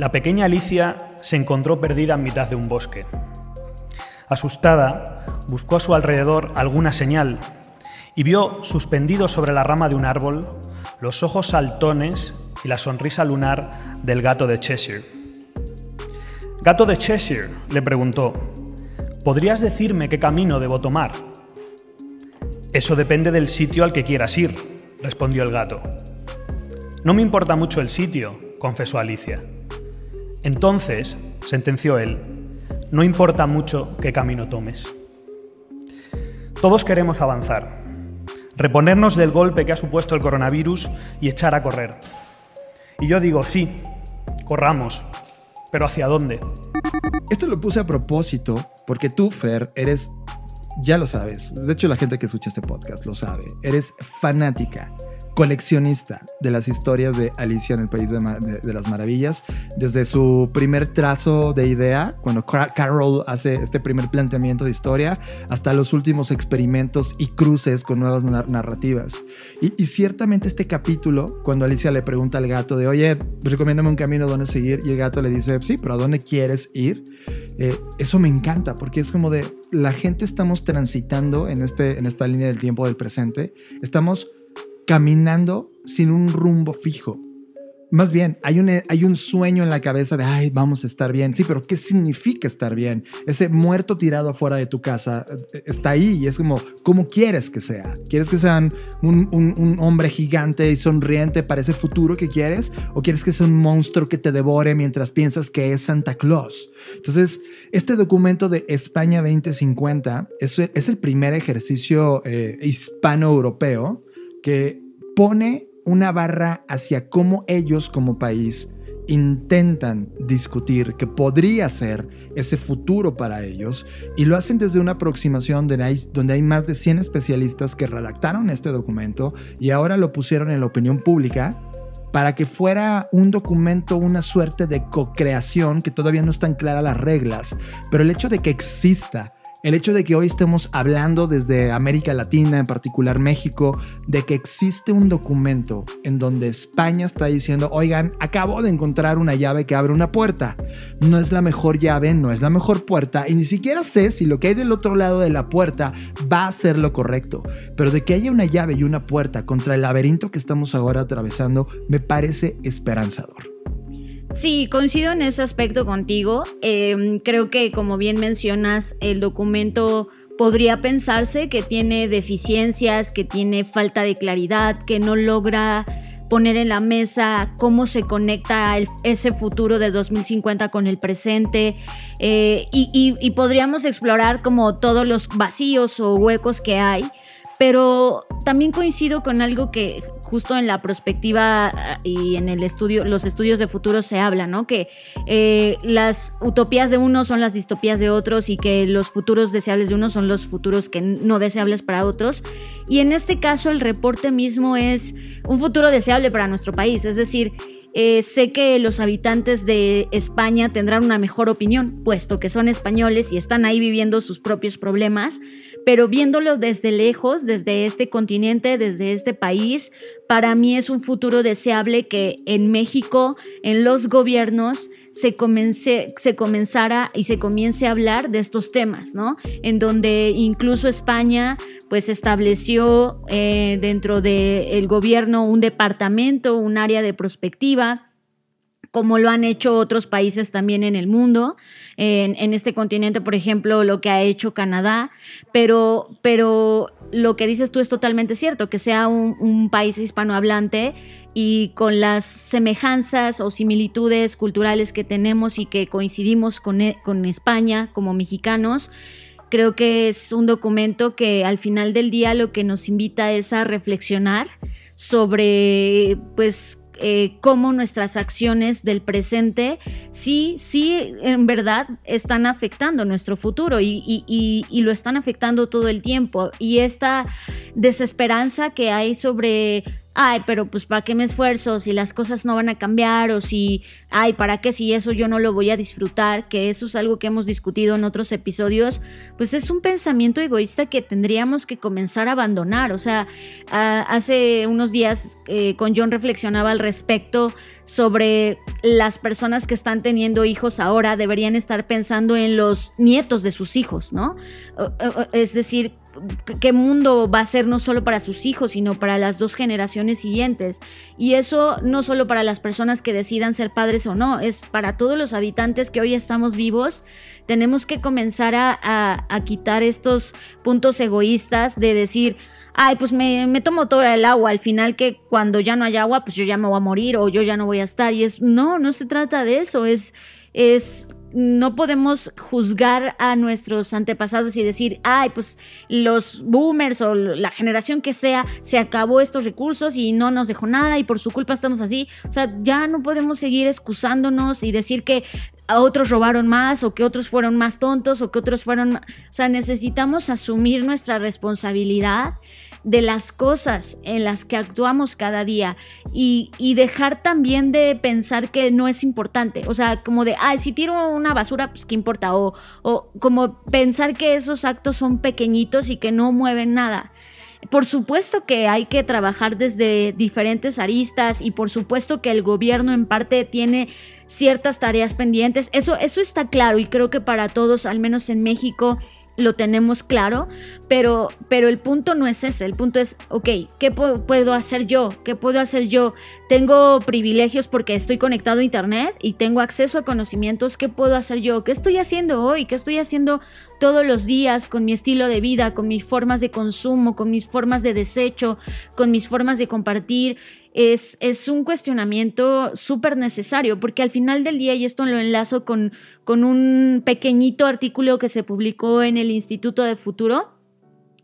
la pequeña Alicia se encontró perdida en mitad de un bosque. Asustada, buscó a su alrededor alguna señal y vio suspendidos sobre la rama de un árbol los ojos saltones y la sonrisa lunar del gato de Cheshire. Gato de Cheshire, le preguntó, ¿podrías decirme qué camino debo tomar? Eso depende del sitio al que quieras ir, respondió el gato. No me importa mucho el sitio, confesó Alicia. Entonces, sentenció él, no importa mucho qué camino tomes. Todos queremos avanzar, reponernos del golpe que ha supuesto el coronavirus y echar a correr. Y yo digo, sí, corramos, pero ¿hacia dónde? Esto lo puse a propósito porque tú, Fer, eres, ya lo sabes, de hecho la gente que escucha este podcast lo sabe, eres fanática coleccionista de las historias de Alicia en el País de, las Maravillas, desde su primer trazo de idea, cuando Carol hace este primer planteamiento de historia, hasta los últimos experimentos y cruces con nuevas narrativas. Y, ciertamente este capítulo, cuando Alicia le pregunta al gato de, oye, recomiéndame un camino donde seguir, y el gato le dice, sí, pero ¿a dónde quieres ir? Eh, eso me encanta, porque es como de, la gente estamos transitando en, este, en esta línea del tiempo del presente, estamos caminando sin un rumbo fijo. Más bien, hay un, hay un sueño en la cabeza de, ay, vamos a estar bien. Sí, pero ¿qué significa estar bien? Ese muerto tirado afuera de tu casa eh, está ahí y es como, ¿cómo quieres que sea? ¿Quieres que sean un, un, hombre gigante y sonriente para ese futuro que quieres? ¿O quieres que sea un monstruo que te devore mientras piensas que es Santa Claus? Entonces, este documento de España 2050 es, es el primer ejercicio eh, hispano-europeo que pone una barra hacia cómo ellos como país intentan discutir que podría ser ese futuro para ellos y lo hacen desde una aproximación donde hay, donde hay más de 100 especialistas que redactaron este documento y ahora lo pusieron en la opinión pública para que fuera un documento, una suerte de co-creación que todavía no están claras las reglas, pero el hecho de que exista el hecho de que hoy estemos hablando desde América Latina, en particular México, de que existe un documento en donde España está diciendo, oigan, acabo de encontrar una llave que abre una puerta. No es la mejor llave, no es la mejor puerta, y ni siquiera sé si lo que hay del otro lado de la puerta va a ser lo correcto. Pero de que haya una llave y una puerta contra el laberinto que estamos ahora atravesando, me parece esperanzador. Sí, coincido en ese aspecto contigo. Em, creo que, como bien mencionas, el documento podría pensarse que tiene deficiencias, que tiene falta de claridad, que no logra poner en la mesa cómo se conecta ese futuro de 2050 con el presente eh, y podríamos explorar como todos los vacíos o huecos que hay pero también coincido con algo que justo en la perspectiva ah, y en el estudio, los estudios de futuro se habla, ¿no? Que eh, las utopías de unos son las distopías de otros y que los futuros deseables de unos son los futuros que no deseables para otros. Y en este caso el reporte mismo es un futuro deseable para nuestro país, es decir, eh, sé que los habitantes de España tendrán una mejor opinión, puesto que son españoles y están ahí viviendo sus propios problemas, pero viéndolo desde lejos, desde este continente, desde este país, para mí es un futuro deseable que en México, en los gobiernos, se, se comenzara y se comience a hablar de estos temas, ¿no? En donde incluso España pues estableció eh, dentro del gobierno un departamento, un área de prospectiva como lo han hecho otros países también en el mundo, en, este continente, por ejemplo, lo que ha hecho Canadá, pero, pero lo que dices tú es totalmente cierto, que sea un, país hispanohablante y con las semejanzas o similitudes culturales que tenemos y que coincidimos con, e, con España como mexicanos, Creo que es un documento que al final del día lo que nos invita es a reflexionar sobre pues eh, cómo nuestras acciones del presente sí, sí, en verdad están afectando nuestro futuro y, y, lo están afectando todo el tiempo. Y esta desesperanza que hay sobre ay, pero pues para qué me esfuerzo si las cosas no van a cambiar o si, ay, para qué si eso yo no lo voy a disfrutar, que eso es algo que hemos discutido en otros episodios, pues es un pensamiento egoísta que tendríamos que comenzar a abandonar. O sea, hace unos días eh, con John reflexionaba al respecto sobre las personas que están teniendo hijos ahora deberían estar pensando en los nietos de sus hijos, ¿no? Es decir, qué mundo va a ser no solo para sus hijos, sino para las dos generaciones siguientes. Y eso no solo para las personas que decidan ser padres o no, es para todos los habitantes que hoy estamos vivos. Tenemos que comenzar a, quitar estos puntos egoístas de decir, ay, pues me, me, tomo toda el agua, al final que cuando ya no hay agua, pues yo ya me voy a morir o yo ya no voy a estar. Y es, no, no se trata de eso, es, es no podemos juzgar a nuestros antepasados y decir, ay, pues los boomers o la generación que sea, se acabó estos recursos y no nos dejó nada y por su culpa estamos así. O sea, ya no podemos seguir excusándonos y decir que a otros robaron más o que otros fueron más tontos o que otros fueron... O sea, necesitamos asumir nuestra responsabilidad de las cosas en las que actuamos cada día y, dejar también de pensar que no es importante. O sea, como de, ay, si tiro una basura, pues qué importa. O, o como pensar que esos actos son pequeñitos y que no mueven nada. Por supuesto que hay que trabajar desde diferentes aristas y por supuesto que el gobierno en parte tiene ciertas tareas pendientes. Eso, eso está claro y creo que para todos, al menos en México, lo tenemos claro, pero, pero el punto no es ese, el punto es, ok, ¿qué puedo hacer yo? ¿Qué puedo hacer yo? Tengo privilegios porque estoy conectado a Internet y tengo acceso a conocimientos, ¿qué puedo hacer yo? ¿Qué estoy haciendo hoy? ¿Qué estoy haciendo todos los días con mi estilo de vida, con mis formas de consumo, con mis formas de desecho, con mis formas de compartir? Es, es un cuestionamiento súper necesario, porque al final del día, y esto lo enlazo con, con un pequeñito artículo que se publicó en el Instituto de Futuro,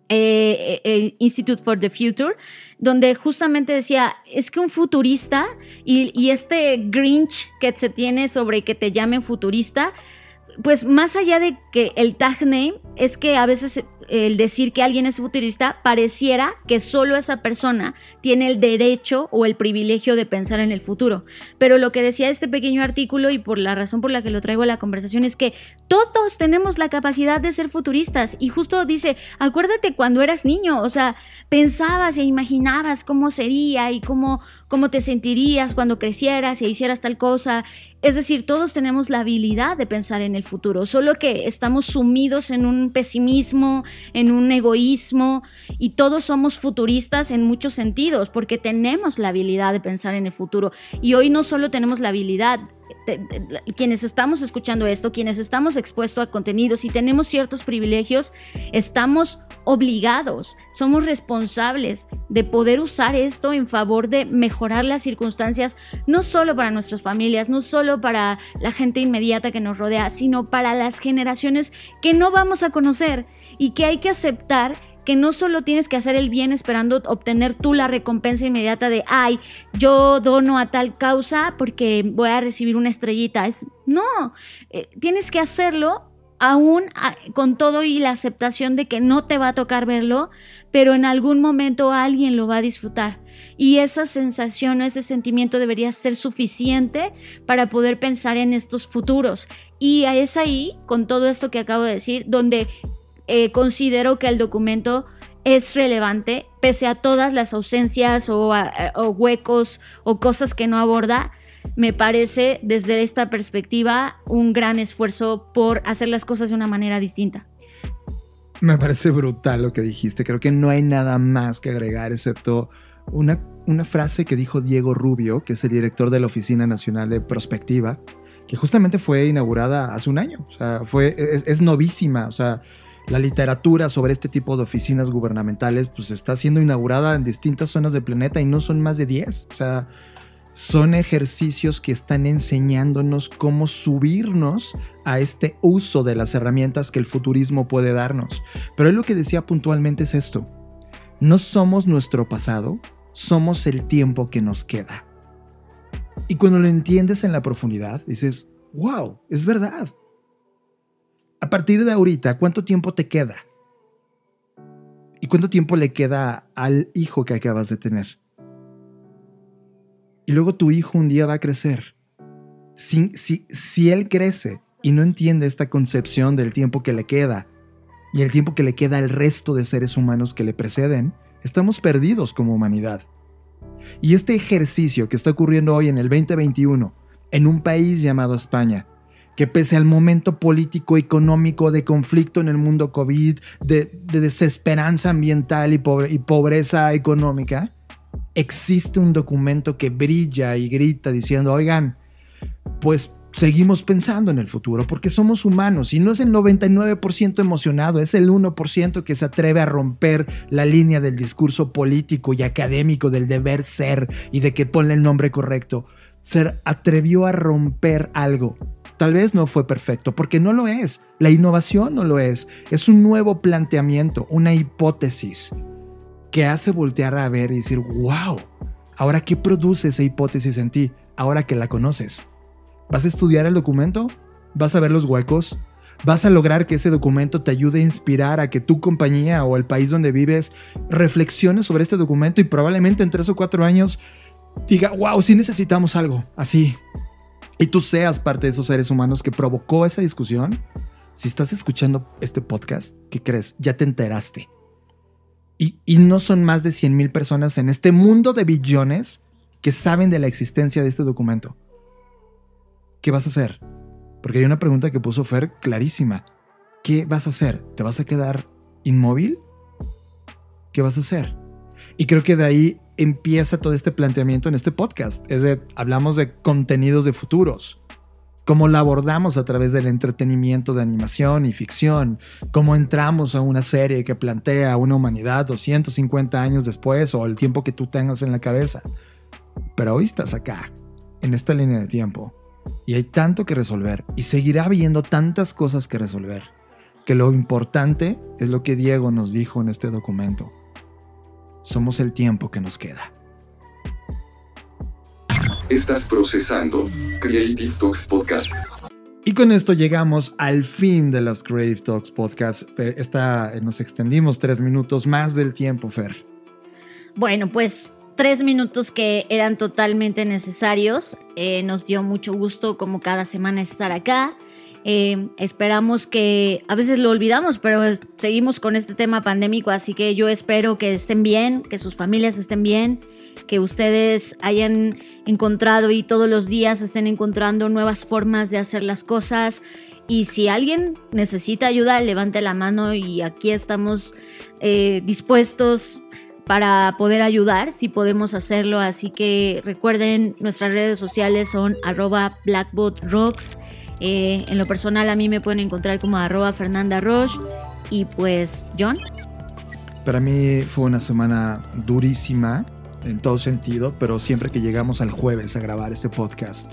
eh, eh Institute for the Future, donde justamente decía, es que un futurista y, y, este Grinch que se tiene sobre que te llamen futurista, pues más allá de que el tag name, es que a veces el decir que alguien es futurista pareciera que solo esa persona tiene el derecho o el privilegio de pensar en el futuro. Pero lo que decía este pequeño artículo y por la razón por la que lo traigo a la conversación es que todos tenemos la capacidad de ser futuristas y justo dice, acuérdate cuando eras niño, o sea, pensabas e imaginabas cómo sería y cómo, cómo te sentirías cuando crecieras y hicieras tal cosa. Es decir, todos tenemos la habilidad de pensar en el futuro, solo que estamos sumidos en un pesimismo, en un egoísmo y todos somos futuristas en muchos sentidos porque tenemos la habilidad de pensar en el futuro. Y hoy no solo tenemos la habilidad, quienes estamos escuchando esto, quienes estamos expuestos a contenidos y tenemos ciertos privilegios, estamos obligados, somos responsables de poder usar esto en favor de mejorar las circunstancias, no solo para nuestras familias, no solo para la gente inmediata que nos rodea, sino para las generaciones que no vamos a conocer y que hay que aceptar que no solo tienes que hacer el bien esperando obtener tú la recompensa inmediata de, ay, yo dono a tal causa porque voy a recibir una estrellita. Es, no, eh, tienes que hacerlo aún con todo y la aceptación de que no te va a tocar verlo, pero en algún momento alguien lo va a disfrutar. Y esa sensación, ese sentimiento debería ser suficiente para poder pensar en estos futuros. Y es ahí, con todo esto que acabo de decir, donde eh, considero que el documento es relevante, pese a todas las ausencias o, huecos o cosas que no aborda, me parece desde esta perspectiva un gran esfuerzo por hacer las cosas de una manera distinta. Me parece brutal lo que dijiste. Creo que no hay nada más que agregar excepto una, frase que dijo Diego Rubio, que es el director de la Oficina Nacional de Prospectiva, que justamente fue inaugurada hace un año. O sea, fue, es novísima. O sea, la literatura sobre este tipo de oficinas gubernamentales pues está siendo inaugurada en distintas zonas del planeta y no son más de 10. O sea, son ejercicios que están enseñándonos cómo subirnos a este uso de las herramientas que el futurismo puede darnos. Pero él lo que decía puntualmente es esto. No somos nuestro pasado, somos el tiempo que nos queda. Y cuando lo entiendes en la profundidad, dices, wow, es verdad. A partir de ahorita, ¿cuánto tiempo te queda? ¿Y cuánto tiempo le queda al hijo que acabas de tener? Y luego tu hijo un día va a crecer. Si, si, si él crece y no entiende esta concepción del tiempo que le queda y el tiempo que le queda al resto de seres humanos que le preceden, estamos perdidos como humanidad. Y este ejercicio que está ocurriendo hoy en el 2021, en un país llamado España, que pese al momento político, económico, de conflicto en el mundo COVID, de, desesperanza ambiental y, pobreza económica, existe un documento que brilla y grita diciendo, oigan, pues seguimos pensando en el futuro porque somos humanos y no es el 99% emocionado, es el 1% que se atreve a romper la línea del discurso político y académico del deber ser y de que pone el nombre correcto. Ser atrevió a romper algo Tal vez no fue perfecto, porque no lo es. La innovación no lo es. Es un nuevo planteamiento, una hipótesis que hace voltear a ver y decir, wow, ahora qué produce esa hipótesis en ti, ahora que la conoces. ¿Vas a estudiar el documento? ¿Vas a ver los huecos? ¿Vas a lograr que ese documento te ayude a inspirar a que tu compañía o el país donde vives reflexione sobre este documento y probablemente en tres o cuatro años diga, wow, sí necesitamos algo así, y tú seas parte de esos seres humanos que provocó esa discusión, si estás escuchando este podcast, ¿qué crees? Ya te enteraste. Y, no son más de 100 mil personas en este mundo de billones que saben de la existencia de este documento. ¿Qué vas a hacer? Porque hay una pregunta que puso Fer clarísima. ¿Qué vas a hacer? ¿Te vas a quedar inmóvil? ¿Qué vas a hacer? Y creo que de ahí empieza todo este planteamiento en este podcast. Es de, hablamos de contenidos de futuros, cómo la abordamos a través del entretenimiento de animación y ficción, cómo entramos a una serie que plantea una humanidad 250 años después o el tiempo que tú tengas en la cabeza. Pero hoy estás acá, en esta línea de tiempo, y hay tanto que resolver, y seguirá habiendo tantas cosas que resolver, que lo importante es lo que Diego nos dijo en este documento somos el tiempo que nos queda. Estás procesando Creative Talks Podcast. Y con esto llegamos al fin de las Creative Talks Podcast. Eh, esta, eh, nos extendimos tres minutos más del tiempo, Fer. Bueno, pues tres minutos que eran totalmente necesarios. Eh, nos dio mucho gusto como cada semana estar acá. Eh, esperamos que, a veces lo olvidamos, pero seguimos con este tema pandémico, así que yo espero que estén bien, que sus familias estén bien, que ustedes hayan encontrado y todos los días estén encontrando nuevas formas de hacer las cosas. Y si alguien necesita ayuda, levante la mano y aquí estamos eh, dispuestos para poder ayudar, si podemos hacerlo. Así que recuerden, nuestras redes sociales son arroba. Eh, en lo personal a mí me pueden encontrar como arroba Fernanda Roche. Y pues, John. Para mí fue una semana durísima en todo sentido, pero siempre que llegamos al jueves a grabar este podcast,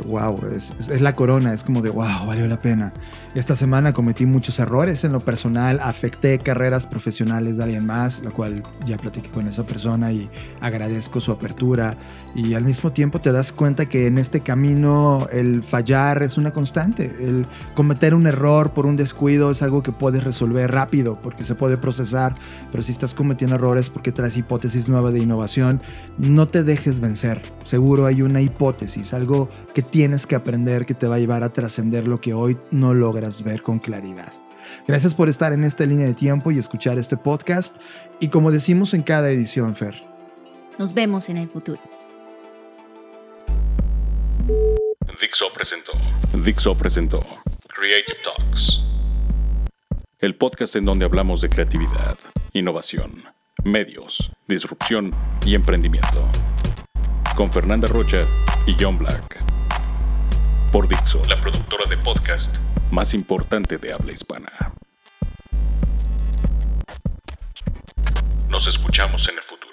wow, eh, es, la corona, es como de wow, valió la pena. Esta semana cometí muchos errores en lo personal, afecté carreras profesionales de alguien más, la cual ya platiqué con esa persona y agradezco su apertura. Y al mismo tiempo te das cuenta que en este camino el fallar es una constante, el cometer un error por un descuido es algo que puedes resolver rápido porque se puede procesar, pero si estás cometiendo errores porque traes hipótesis nueva de innovación, no te dejes vencer. Seguro hay una hipótesis, algo que tienes que aprender que te va a llevar a trascender lo que hoy no logras ver con claridad. Gracias por estar en esta línea de tiempo y escuchar este podcast. Y como decimos en cada edición, Fer. Nos vemos en el futuro. Dixo presentó. Dixo presentó. Creative Talks. El podcast en donde hablamos de creatividad, innovación, medios, disrupción y emprendimiento. Con Fernanda Rocha y John Black por Dixo, la productora de podcast más importante de habla hispana. Nos escuchamos en el futuro.